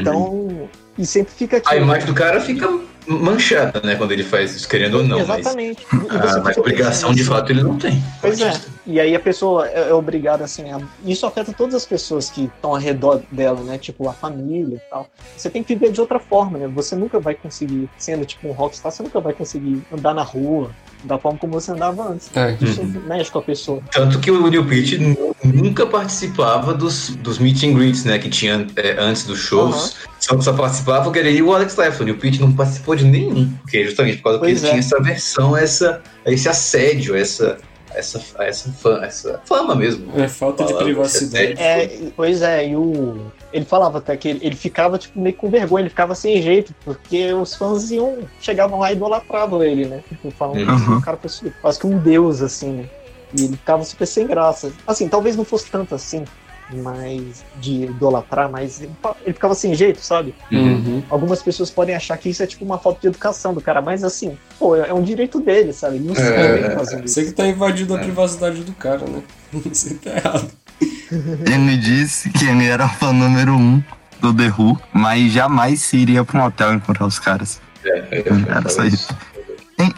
Então, e sempre fica aqui. a imagem do cara fica manchada, né? Quando ele faz isso, querendo ou não. Mas, Exatamente. Você ah, mas obrigação de fato ele não tem. Pois é. E aí a pessoa é, é obrigada, assim, a... isso afeta todas as pessoas que estão ao redor dela, né? Tipo, a família e tal. Você tem que viver de outra forma, né? Você nunca vai conseguir, sendo tipo um rockstar, você nunca vai conseguir andar na rua da forma como você andava antes. É. Isso Uhum. mexe com a pessoa. Tanto que o Neil Peart nu- nunca participava dos, dos meet and greets, né? Que tinha é, antes dos shows. Só, só participava o Gary Lee e o Alex Lifeson. O Neil Peart não participou de nenhum. Porque justamente por causa que ele é. tinha essa versão, essa, esse assédio, essa, essa, essa, fama, essa fama mesmo. É falta de privacidade. É, pois é, e o. Ele falava até que ele, ele ficava tipo, meio com vergonha, ele ficava sem jeito, porque os fãs iam, chegavam lá e idolatravam ele, né? Tipo, falando que Uhum. o cara fosse quase que um deus, assim, né? E ele ficava super sem graça. Assim, talvez não fosse tanto assim, mas de idolatrar, mas ele, ficava sem jeito, sabe? Uhum. Algumas pessoas podem achar que isso é tipo uma falta de educação do cara, mas assim, pô, é um direito dele, sabe? Não se É, é, isso. Você que tá invadindo a É. privacidade do cara, né? Você tá errado. Ele disse que ele era fã número um do The Who, mas jamais se iria pra um hotel encontrar os caras. É, é, é, Era só isso.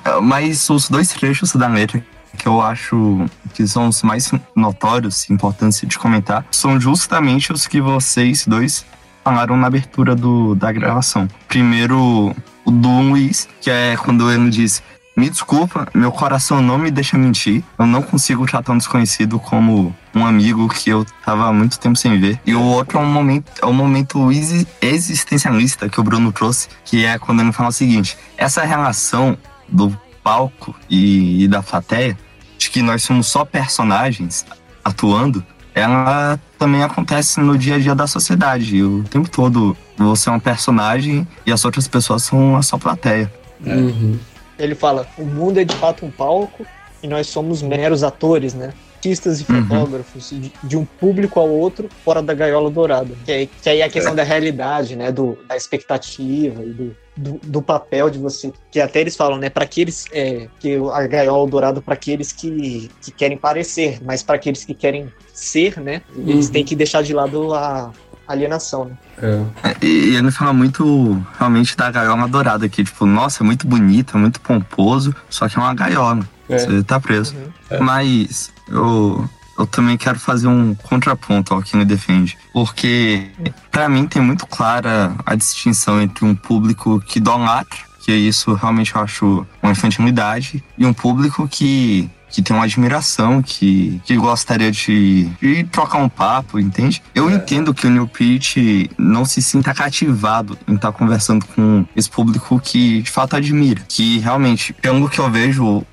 Ah, Mas os dois trechos da letra que eu acho que são os mais notórios importantes de comentar são justamente os que vocês dois falaram na abertura do, da gravação. Primeiro, o do Luiz, que é quando ele diz: Me desculpa, meu coração não me deixa mentir. Eu não consigo tratar um desconhecido como um amigo que eu tava há muito tempo sem ver. E o outro é um momento, é um momento exi- existencialista que o Bruno trouxe, que é quando ele fala o seguinte: essa relação do palco e, e da plateia, de que nós somos só personagens atuando, ela também acontece no dia a dia da sociedade. O tempo todo você é um personagem e as outras pessoas são a sua plateia. Uhum. Ele fala: o mundo é de fato um palco e nós somos meros atores, né? Artistas e Uhum. fotógrafos, de, de um público ao outro, fora da gaiola dourada. Que, aí- que aí é a questão da realidade, né? Do, da expectativa e do, do, do papel de você. Que até eles falam, né? Para aqueles. É, que a gaiola dourada para aqueles que, que querem parecer, mas para aqueles que querem ser, né? Eles Uhum. têm que deixar de lado a alienação, né? É. E ele fala muito realmente da gaiola dourada aqui, tipo, nossa, é muito bonita, muito pomposo, só que é uma gaiola. É. Você tá preso. Uhum. Mas eu, eu também quero fazer um contraponto ao que me defende. Porque, pra mim, tem muito clara a distinção entre um público que idolatra, que isso realmente eu acho uma infantilidade, e um público que, que tem uma admiração, que, que gostaria de, de trocar um papo, entende? Eu entendo que o Neil Peart não se sinta cativado em estar conversando com esse público que de fato admira. Que realmente, pelo que eu vejo,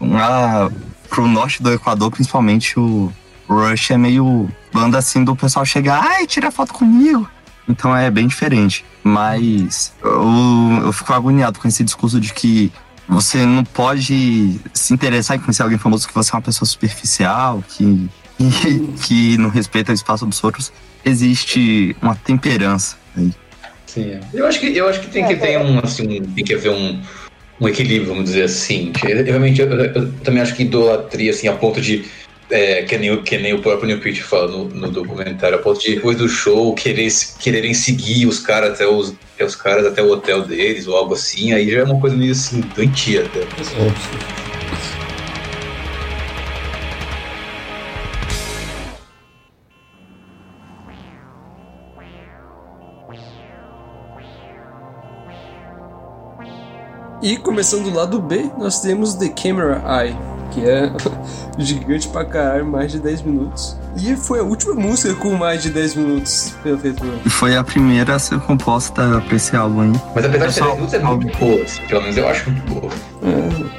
lá pro norte do Equador, principalmente o Rush é meio banda assim do pessoal chegar, ai, tira foto comigo. Então é bem diferente. Mas eu, eu fico agoniado com esse discurso de que você não pode se interessar em conhecer alguém famoso que você é uma pessoa superficial, que, que, que não respeita o espaço dos outros. Existe uma temperança aí. Sim, é. eu acho que eu acho que tem que ter um assim, tem que haver um, um equilíbrio, vamos dizer assim. Eu, realmente eu, eu- também acho que idolatria assim a ponto de é, que, nem, o- que nem o próprio Neil Peart fala no, no documentário, a ponto de depois do show querer, quererem seguir os caras até os, até os caras até o hotel deles ou algo assim, aí já é uma coisa meio assim doentia até. E começando do lado B, nós temos The Camera Eye, que é gigante pra caralho, mais de 10 minutos. E foi a última música com mais de 10 minutos pela feitura. E foi a primeira a ser composta pra esse álbum aí. Mas apesar de ser Pessoal, 10 minutos, é muito boa, assim, pelo menos eu acho muito boa.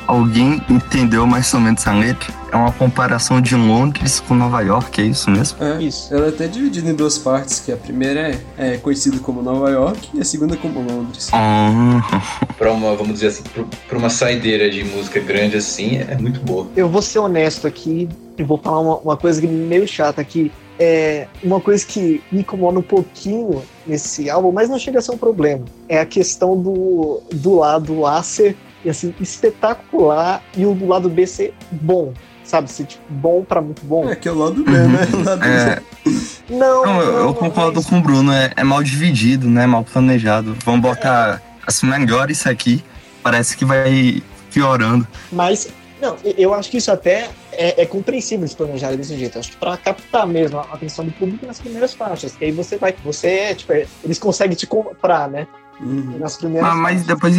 Alguém entendeu mais ou menos a letra? É uma comparação de Londres com Nova York, é isso mesmo? É, Isso. Ela é até dividida em duas partes, que a primeira é, é conhecida como Nova York e a segunda como Londres. Ah, Pra uma, vamos dizer assim, pro- pra uma saideira de música grande assim, é muito boa. Eu vou ser honesto aqui e vou falar uma, uma coisa que meio chata aqui. É uma coisa que me incomoda um pouquinho nesse álbum, mas não chega a ser um problema. É a questão do, do lado A ser assim, espetacular e o do lado B ser bom. Sabe? Ser tipo, bom pra muito bom. É, que é o lado B, né? O lado é, Não, não, eu, eu concordo mas- com o Bruno, é, é mal dividido, né? Mal planejado. Vamos botar as melhores aqui, parece que vai piorando. Mas, não, eu acho que isso até é, é compreensível eles planejarem desse jeito. Acho que pra captar mesmo a atenção do público nas primeiras faixas. Que aí você vai. Você, tipo, eles conseguem te comprar, né? Uhum. Nas primeiras Ah, mas depois,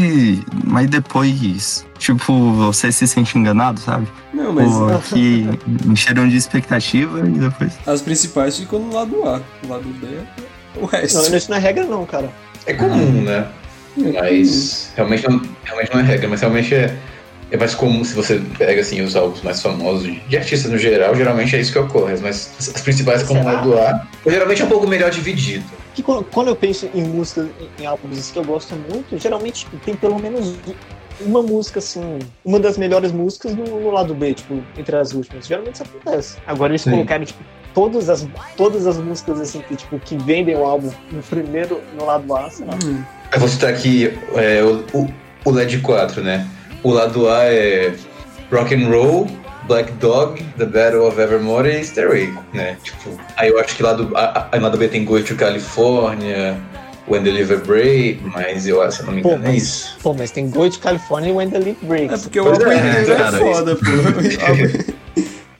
mas depois, tipo, você se sente enganado, sabe? Não, mas Pô, que encheram de expectativa e depois. as principais ficam no lado A. O lado B é o resto. Não, isso não é regra, não, cara. É comum, né? Mas realmente não, realmente não é regra, mas realmente é. É mais comum se você pega assim os álbuns mais famosos de, artistas no geral, geralmente é isso que ocorre. Mas as principais como o lado A, geralmente é um pouco melhor dividido. Que quando, quando eu penso em músicas, em, álbuns que eu gosto muito, geralmente tem pelo menos uma música, assim, uma das melhores músicas no, no lado B, tipo, entre as últimas. Geralmente isso acontece. Agora eles Sim. colocaram, tipo, todas as, todas as músicas, assim, que, tipo, que vendem o álbum no primeiro, no lado A, sei lá. Eu vou citar aqui é, o, o, o LED 4, né? O lado A é Rock and Roll, Black Dog, The Battle of Evermore e Stairway, né? Tipo, aí eu acho que lado, a, a, lado B tem Going to California, When the Liver Break, mas eu, se eu não me Pô, engano, é mas, isso. pô, mas tem Go de California e When the Leaf Breaks. É porque o álbum é, inteiro é, foda, pô. O álbum-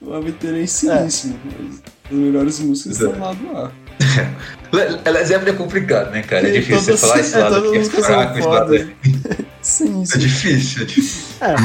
O álbum inteiro é ensiníssimo. mas As melhores músicas é. estão lá do ar. Le- Led Zeppelin é complicado, né, cara? É difícil você falar esse é, lado aqui é são fraco, esse lado é... Sim, É sim. difícil, é difícil. É,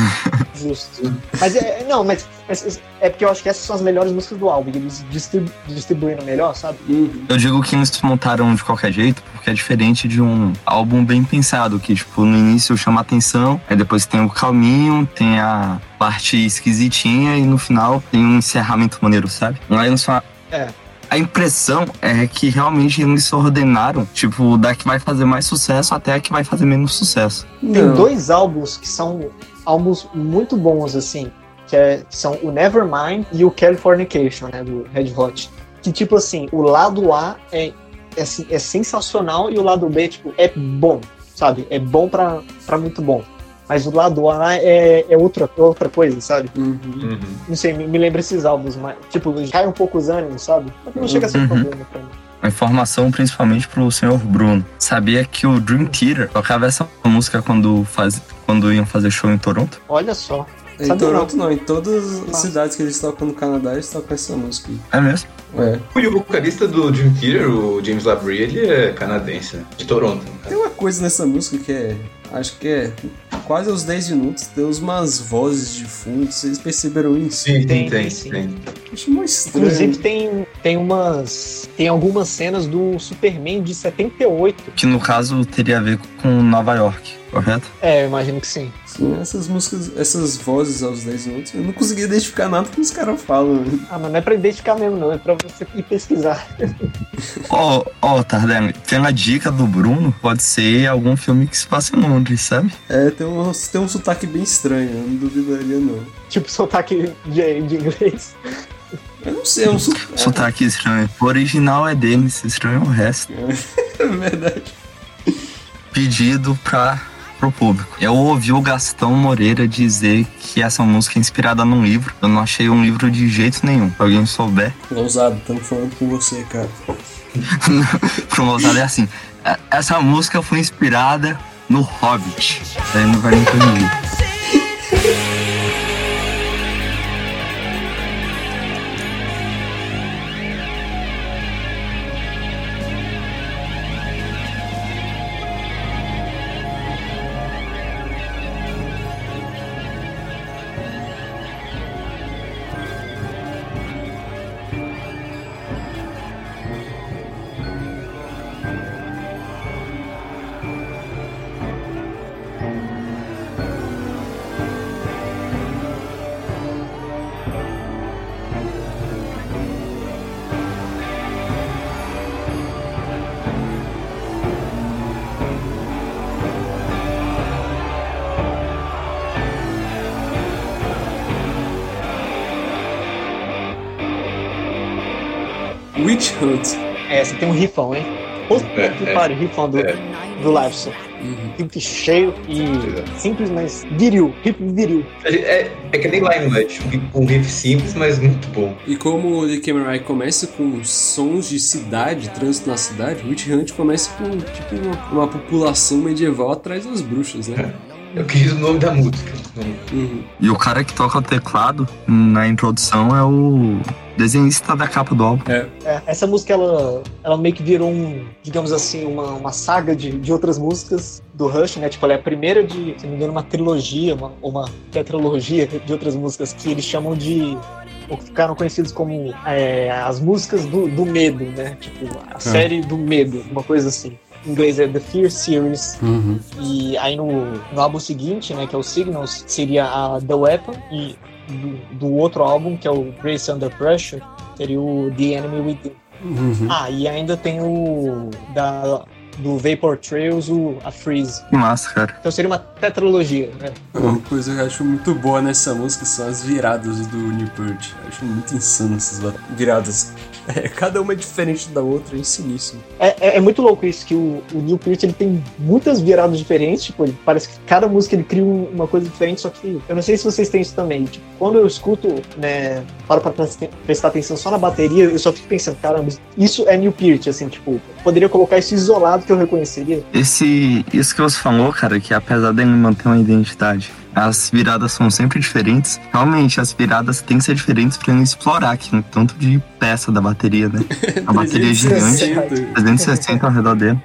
justo. Mas é, não, mas, mas é porque eu acho que essas são as melhores músicas do álbum, eles distribu distribuíram melhor, sabe? Uhum. Eu digo que eles montaram de qualquer jeito, porque é diferente de um álbum bem pensado, que, tipo, no início chama atenção, aí depois tem o calminho, tem a parte esquisitinha e no final tem um encerramento maneiro, sabe? Aí eles só. É. A impressão é que realmente eles se ordenaram, tipo, da que vai fazer mais sucesso até a que vai fazer menos sucesso. Tem Não. dois álbuns que são álbuns muito bons, assim, que, é- que são o Nevermind e o Californication, né, do Red Hot. Que, tipo assim, o lado A é, é, assim, é sensacional e o lado B, tipo, é bom, sabe? É bom pra, pra muito bom. Mas o lado A é, é outra, outra coisa, sabe? Uhum. Uhum. Não sei, me, me lembra esses álbuns, mas, tipo, cai um pouco os ânimos, sabe? Mas não chega a ser um Uhum. problema pra mim. Uma informação principalmente pro senhor Bruno. Sabia que o Dream Theater tocava essa música quando, faz, quando iam fazer show em Toronto? Olha só. Em Sabe Toronto não, em todas as cidades que eles tocam no Canadá, eles tocam essa música. É mesmo? É. E o vocalista do Dream Theater, o James Labrie, ele é canadense, né? De Toronto. Tem uma coisa nessa música que é. Acho que é quase aos 10 minutos, tem umas vozes de fundo, vocês perceberam isso? Sim, Tem, tem, tem. sim. tem. Acho muito estranho. Inclusive tem, tem umas. Tem algumas cenas do Superman de 78. Que no caso teria a ver com Nova York, correto? É, eu imagino que sim. Sim, essas músicas, essas vozes aos 10 minutos, eu não consegui identificar nada que os caras falam. Ah, mas não é pra identificar mesmo, não. É pra você ir pesquisar. Ó, ó, Tardelli, pela dica do Bruno, pode ser algum filme que se passa em Londres, sabe? É, tem um, tem um sotaque bem estranho, eu não duvidaria não. tipo, sotaque de, de inglês. Eu não sei, é um sotaque. Sotaque estranho. O original é deles, estranho é o resto. É verdade. Pedido pra, pro público. Eu ouvi o Gastão Moreira dizer que essa música é inspirada num livro. Eu não achei um livro de jeito nenhum. Se alguém souber, Ousado, estamos falando com você, cara. pro moçada é assim. "É- Essa música foi inspirada no Hobbit. Aí não vai nem corrigir. tem um rifão, hein? Puta É, que é. pariu, rifão do, É. do Liveson. Riff cheio e simples, mas viril. Riff viril. É, é, é que nem Limelight, um riff simples, mas muito bom. E como o The Camera Eye começa com sons de cidade, trânsito na cidade, Witch Hunt começa com tipo uma, uma população medieval atrás das bruxas, né? Eu quis o nome da música. Uhum. E o cara que toca o teclado na introdução é o desenhista da capa do álbum. É. É, essa música, ela, ela meio que virou um, digamos assim, uma, uma saga de, de outras músicas do Rush, né? Tipo, ela é a primeira de, se não me engano, uma trilogia, uma, uma tetralogia de outras músicas que eles chamam de. ou que ficaram conhecidos como é, as músicas do, do medo, né? Tipo, a série do medo, uma coisa assim. Em inglês é The Fear Series. Uhum. E aí no, no álbum seguinte, né, que é o Signals, seria a The Weapon. E do, do outro álbum, que é o Grace Under Pressure, seria o The Enemy Within. Uhum. Ah, e ainda tem o da, do Vapor Trails, o, a Freeze. Que massa, cara. Então seria uma tetralogia, né? Uma coisa que eu acho muito boa nessa música são as viradas do Newport. Acho muito insano essas viradas. É, cada uma é diferente da outra, é insiníssimo. É, é, é muito louco isso, que o, o Neil Peart ele tem muitas viradas diferentes, tipo, ele, parece que cada música ele cria um- uma coisa diferente, só que eu não sei se vocês têm isso também. Tipo, quando eu escuto, né, paro pra pres- prestar atenção só na bateria, eu só fico pensando, caramba, isso é Neil Peart, assim, tipo, eu poderia colocar isso isolado que eu reconheceria. Esse, isso que você falou, cara, que apesar dele manter uma identidade, as viradas são sempre diferentes. Realmente, as viradas têm que ser diferentes pra ele explorar aqui, um tanto de peça da bateria, né? A bateria é gigante, 360 ao redor dele.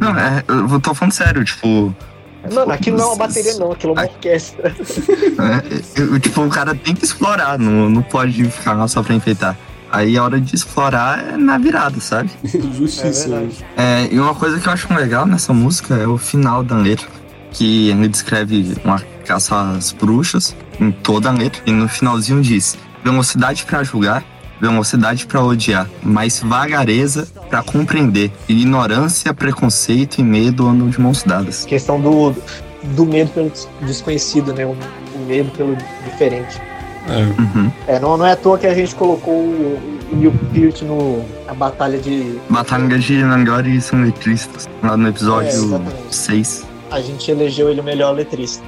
Não, é, eu tô falando sério, tipo. Mano, aquilo não é uma bateria não, aquilo é uma orquestra. É, eu- tipo, o cara tem que explorar, não, não pode ficar lá só pra enfeitar. Aí a hora de explorar é na virada, sabe? Justiça. É. É, e uma coisa que eu acho legal nessa música é o final da letra, que ele descreve uma caça às bruxas em toda a letra, e no finalzinho diz: velocidade pra julgar, velocidade pra odiar, mas vagareza pra compreender, ignorância, preconceito e medo andam de mãos dadas. questão do, do medo pelo des- desconhecido, né? O, o medo pelo diferente. É. Uhum. É, não, não é à toa que a gente colocou o, o Neil Peart no, na batalha de. Batalha de Nangori e são letristas, lá no É, episódio exatamente. 6. A gente elegeu ele o melhor letrista.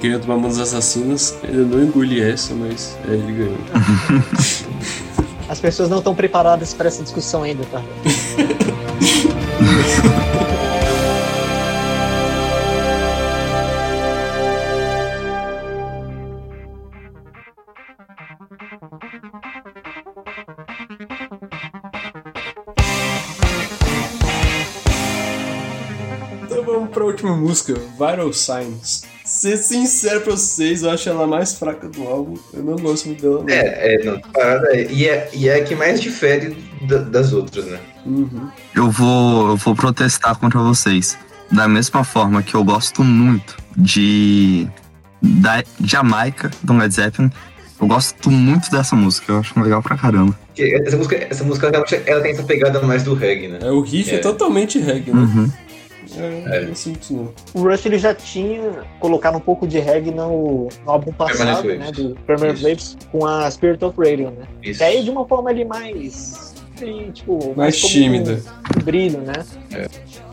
Quem do Mamonas Assassinas ainda não engoli essa, mas é, ele ganhou. As pessoas não estão preparadas para essa discussão ainda, tá? música, Vital Signs. Ser sincero pra vocês, eu acho ela a mais fraca do álbum. Eu não gosto muito dela, não. É, é, não, parada é. E é, e é a que mais difere da- das outras, né? Uhum. Eu vou, eu vou protestar contra vocês. Da mesma forma que eu gosto muito de da Jamaica, do Led Zeppelin, eu gosto muito dessa música, eu acho legal pra caramba. Essa música, essa música realmente, ela tem essa pegada mais do reggae, né? É, o riff é, É. totalmente reggae, né? Uhum. É, sinto isso não. O Rush ele já tinha colocado um pouco de reggae no, no álbum passado, Permanent né? Waves. Do Permanent Isso. Waves, com a Spirit of Radio, né? Isso. E aí de uma forma ali mais. ali, tipo, Mais como tímida. Um, brilho, né? É.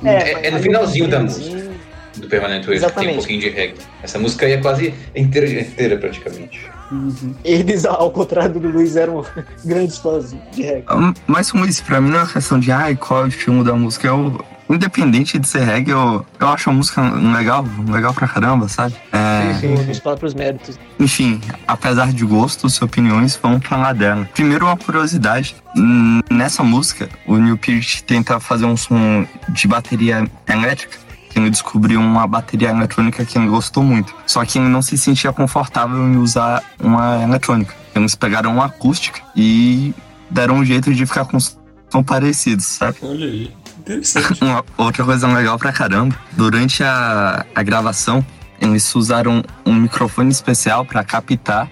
É, É- é no finalzinho um da brilhozinho. Do Permanent Wave, tem Exatamente. um pouquinho de reggae. Essa música aí é quase inteira, inteira praticamente. Uhum. Eles, ao contrário do Luiz, eram grandes fãs de reggae. Mas com isso, pra mim não é uma questão de ai, qual é o estilo da música. Eu, independente de ser reggae, eu, eu acho a música legal, legal pra caramba, sabe? É, Sim, sim, nos próprios méritos. Enfim, apesar de gostos e opiniões, vamos falar dela. Primeiro, uma curiosidade. Hum, Nessa música, o Neil Peart tenta fazer um som de bateria elétrica. Que ele descobriu uma bateria eletrônica que ele gostou muito. Só que ele não se sentia confortável em usar uma eletrônica. Eles pegaram uma acústica e deram um jeito de ficar com som parecidos, sabe? Olha aí. Interessante. Uma outra coisa legal pra caramba, durante a, a gravação, eles usaram um microfone especial pra captar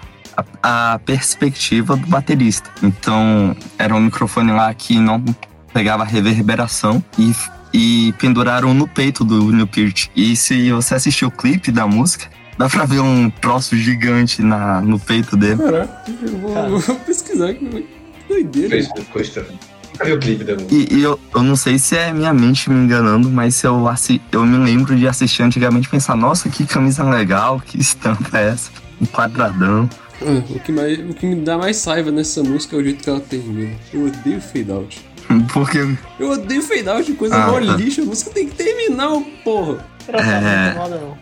a, a perspectiva do baterista. Então, era um microfone lá que não pegava reverberação e, e penduraram no peito do Neil Peart. E se você assistir o clipe da música, dá pra ver um troço gigante na, no peito dele. Caraca, eu vou, eu vou pesquisar aqui. Que doideira. Fez ficou estranho. Vi o clipe da música. E, e eu, eu não sei se é minha mente me enganando, mas eu, assi eu me lembro de assistir antigamente e pensar, nossa, que camisa legal, que estampa é essa? Um quadradão. Ah, O que, mais, o que me dá mais raiva nessa música é o jeito que ela termina. Eu odeio fade out. Porque Eu odeio fade out, coisa Ah, mó tá. lixo. A música tem que terminar, porra. É.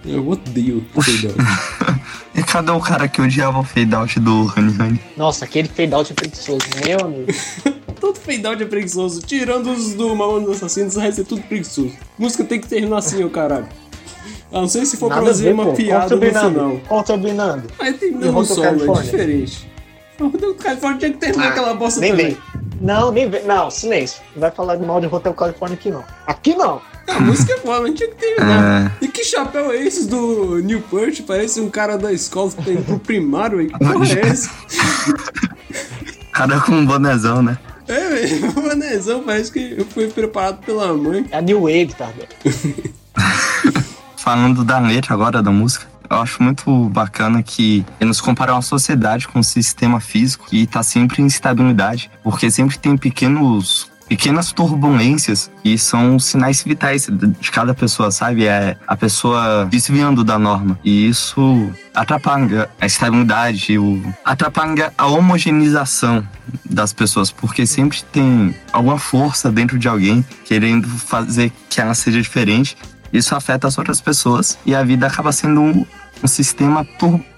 Eu odeio fade out. e cadê o cara que odiava o fade out do Honey Honey? Nossa, aquele fade out é preguiçoso, meu amigo. Todo fade out é preguiçoso. Tirando os do Mamonas Assassinos, o resto é tudo preguiçoso. Música tem que terminar assim, ô caralho. A não ser se for pra Nada a fazer uma pô. piada no Contrabinando. final. Contrabinando. Aí E termina no Hotel solo, é diferente. O Hotel California tinha que terminar Ah, aquela bosta nem também. vem. Não, nem vem. Não, silêncio. Não vai falar de mal de Hotel California aqui não. Aqui não. A música é boa, mas tinha que terminar. É, E que chapéu é esse do Newport? Parece um cara da escola que tem pro primário, hein? Que porra é esse? cara com um bonezão, né? É, velho, o Manezão parece que foi preparado pela mãe. É a New Wave, tá? Falando da letra agora da música, eu acho muito bacana que eles comparam a sociedade com o sistema físico e tá sempre em instabilidade, porque sempre tem pequenos pequenas turbulências e são sinais vitais de cada pessoa, sabe? É a pessoa desviando da norma e isso atrapalha a estabilidade, o, atrapalha a homogeneização das pessoas, porque sempre tem alguma força dentro de alguém querendo fazer que ela seja diferente. Isso afeta as outras pessoas e a vida acaba sendo um, um sistema turbulento.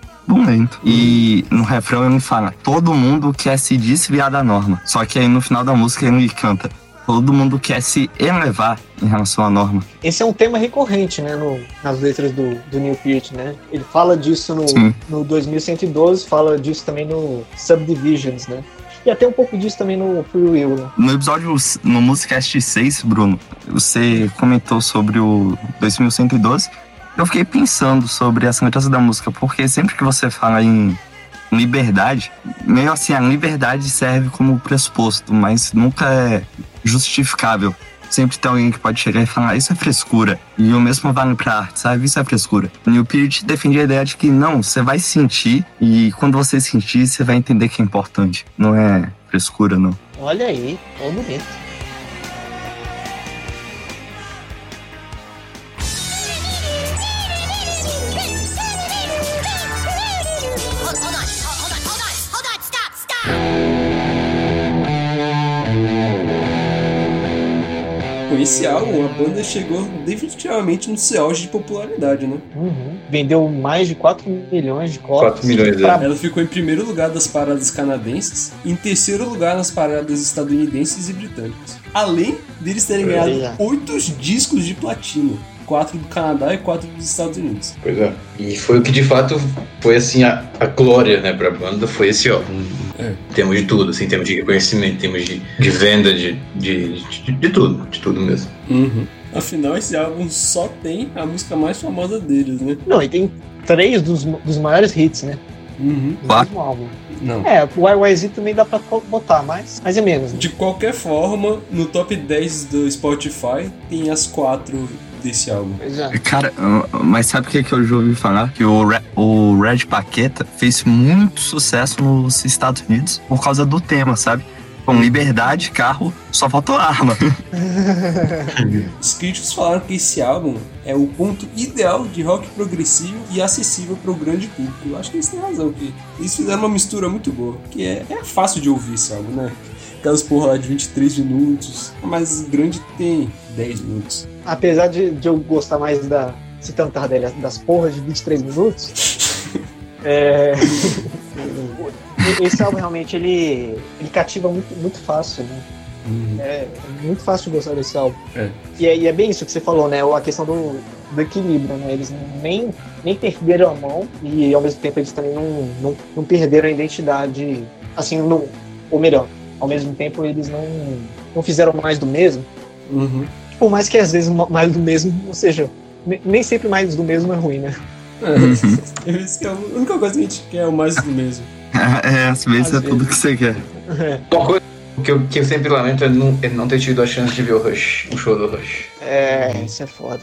E no refrão ele fala: todo mundo quer se desviar da norma. Só que aí no final da música ele canta: todo mundo quer se elevar em relação à norma. Esse é um tema recorrente, né, no- nas letras do, do Neil Peart, né? Ele fala disso no, Sim. no 2112, fala disso também no Subdivisions, né? E até um pouco disso também no Free Will, né? No episódio, no Musicast 6, Bruno, você comentou sobre o 2112. Eu fiquei pensando sobre as letras da música, porque sempre que você fala em liberdade, meio assim, a liberdade serve como pressuposto, mas nunca é justificável. Sempre tem alguém que pode chegar e falar, isso é frescura. E o mesmo vale pra arte, sabe? Isso é frescura. E o Pirit defendia a ideia de que não, você vai sentir, e quando você sentir, você vai entender que é importante. Não é frescura, não. Olha aí, ó bonito. Hold, Com esse álbum, a banda chegou definitivamente no seu auge de popularidade, né? Uhum. Vendeu mais de 4 milhões de cópias. 4 milhões, é. Pra- Ela ficou em primeiro lugar das paradas canadenses e em terceiro lugar nas paradas estadunidenses e britânicas. Além deles terem É. ganhado oito discos de platina. Quatro do Canadá e quatro dos Estados Unidos. Pois é. E foi o que de fato foi assim a, a glória, né, pra banda, foi esse álbum. É. Em termos de tudo, assim, em termos de reconhecimento, em termos de, de venda, de, de, de, de tudo, de tudo mesmo. Afinal, esse álbum só tem a música mais famosa deles, né? Não, e tem três dos, dos maiores hits, né? Uhum. Mesmo álbum. Não. É, o YYZ também dá pra botar, mas mais é menos. Né? De qualquer forma, no top 10 do Spotify tem as quatro desse álbum. É. Cara, mas sabe o que, que eu já ouvi falar? Que o, Re- o Red Paqueta fez muito sucesso nos Estados Unidos por causa do tema, sabe? Com liberdade, carro, só faltou arma. Os críticos falaram que esse álbum é o ponto ideal de rock progressivo e acessível para o grande público. Eu acho que eles têm razão, que eles fizeram uma mistura muito boa. Que é, é fácil de ouvir esse álbum, né? Aquelas porra lá de 23 minutos, mas grande tem 10 minutos. Apesar de, de eu gostar mais da. Citando Tardelli, das porras de 23 minutos. é, esse álbum realmente ele, ele cativa muito, muito fácil, né? É muito fácil gostar desse álbum. É. E, é, e é bem isso que você falou, né? A questão do, do equilíbrio, né? Eles nem, nem perderam a mão e ao mesmo tempo eles também não, não, não perderam a identidade, assim, ou melhor, ao mesmo tempo eles não, não fizeram mais do mesmo. Uhum. Por mais que às vezes ma- mais do mesmo, ou seja, ne- nem sempre mais do mesmo é ruim, né? É, isso que é a única coisa que a gente quer é o mais do mesmo. É, às vezes Às é tudo que você quer. Uma coisa que eu, que eu sempre lamento é não, é não ter tido a chance de ver o Rush, o show do Rush. É, isso é foda.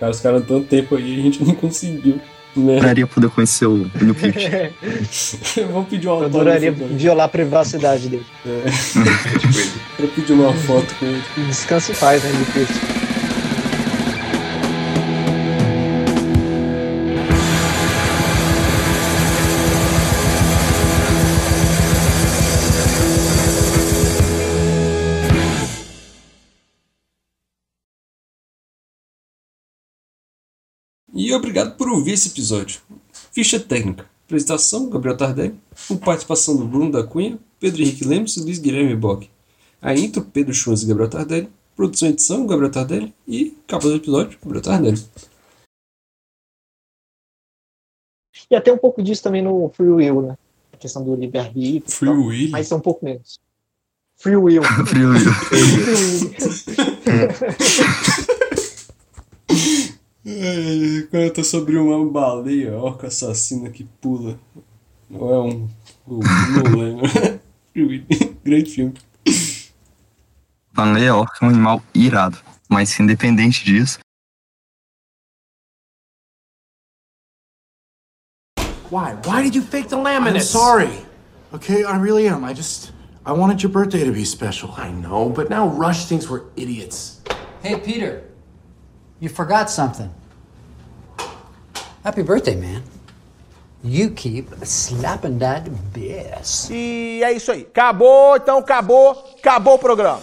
Cara, os caras tanto tempo aí e a gente não conseguiu. Né? Adoraria poder conhecer o New Pitch. Vamos pedir um Eu autógrafo. adoraria violar a privacidade dele. É tipo. Quero pedir uma foto com ele. Descanse em paz, né, Nick? E obrigado por ouvir esse episódio. Ficha técnica. Apresentação, Gabriel Tardelli. Com participação do Bruno da Cunha, Pedro Henrique Lemos e Luiz Guilherme Bock. A intro, Pedro Schwanz e Gabriel Tardelli. Produção e edição, Gabriel Tardelli. E capa do episódio, Gabriel Tardelli. E até um pouco disso também no Free Will, né? A questão do livre-arbítrio. e Free tal, Will? Mas é um pouco menos. Free Will. Free Will. É, Conta sobre uma baleia, orca assassina que pula. Ou é um. um- Não lembro. Grande filme. Baleia orca é um animal irado. Mas independente disso, Why? Why did you fake the laminate? I'm sorry. Okay, I really am. I just. I wanted your birthday to be special. I know, but now Rush thinks we're idiots. Hey, Peter, you forgot something. Happy birthday, man. You keep slapping that bass. E é isso aí. Acabou, então acabou, acabou o programa.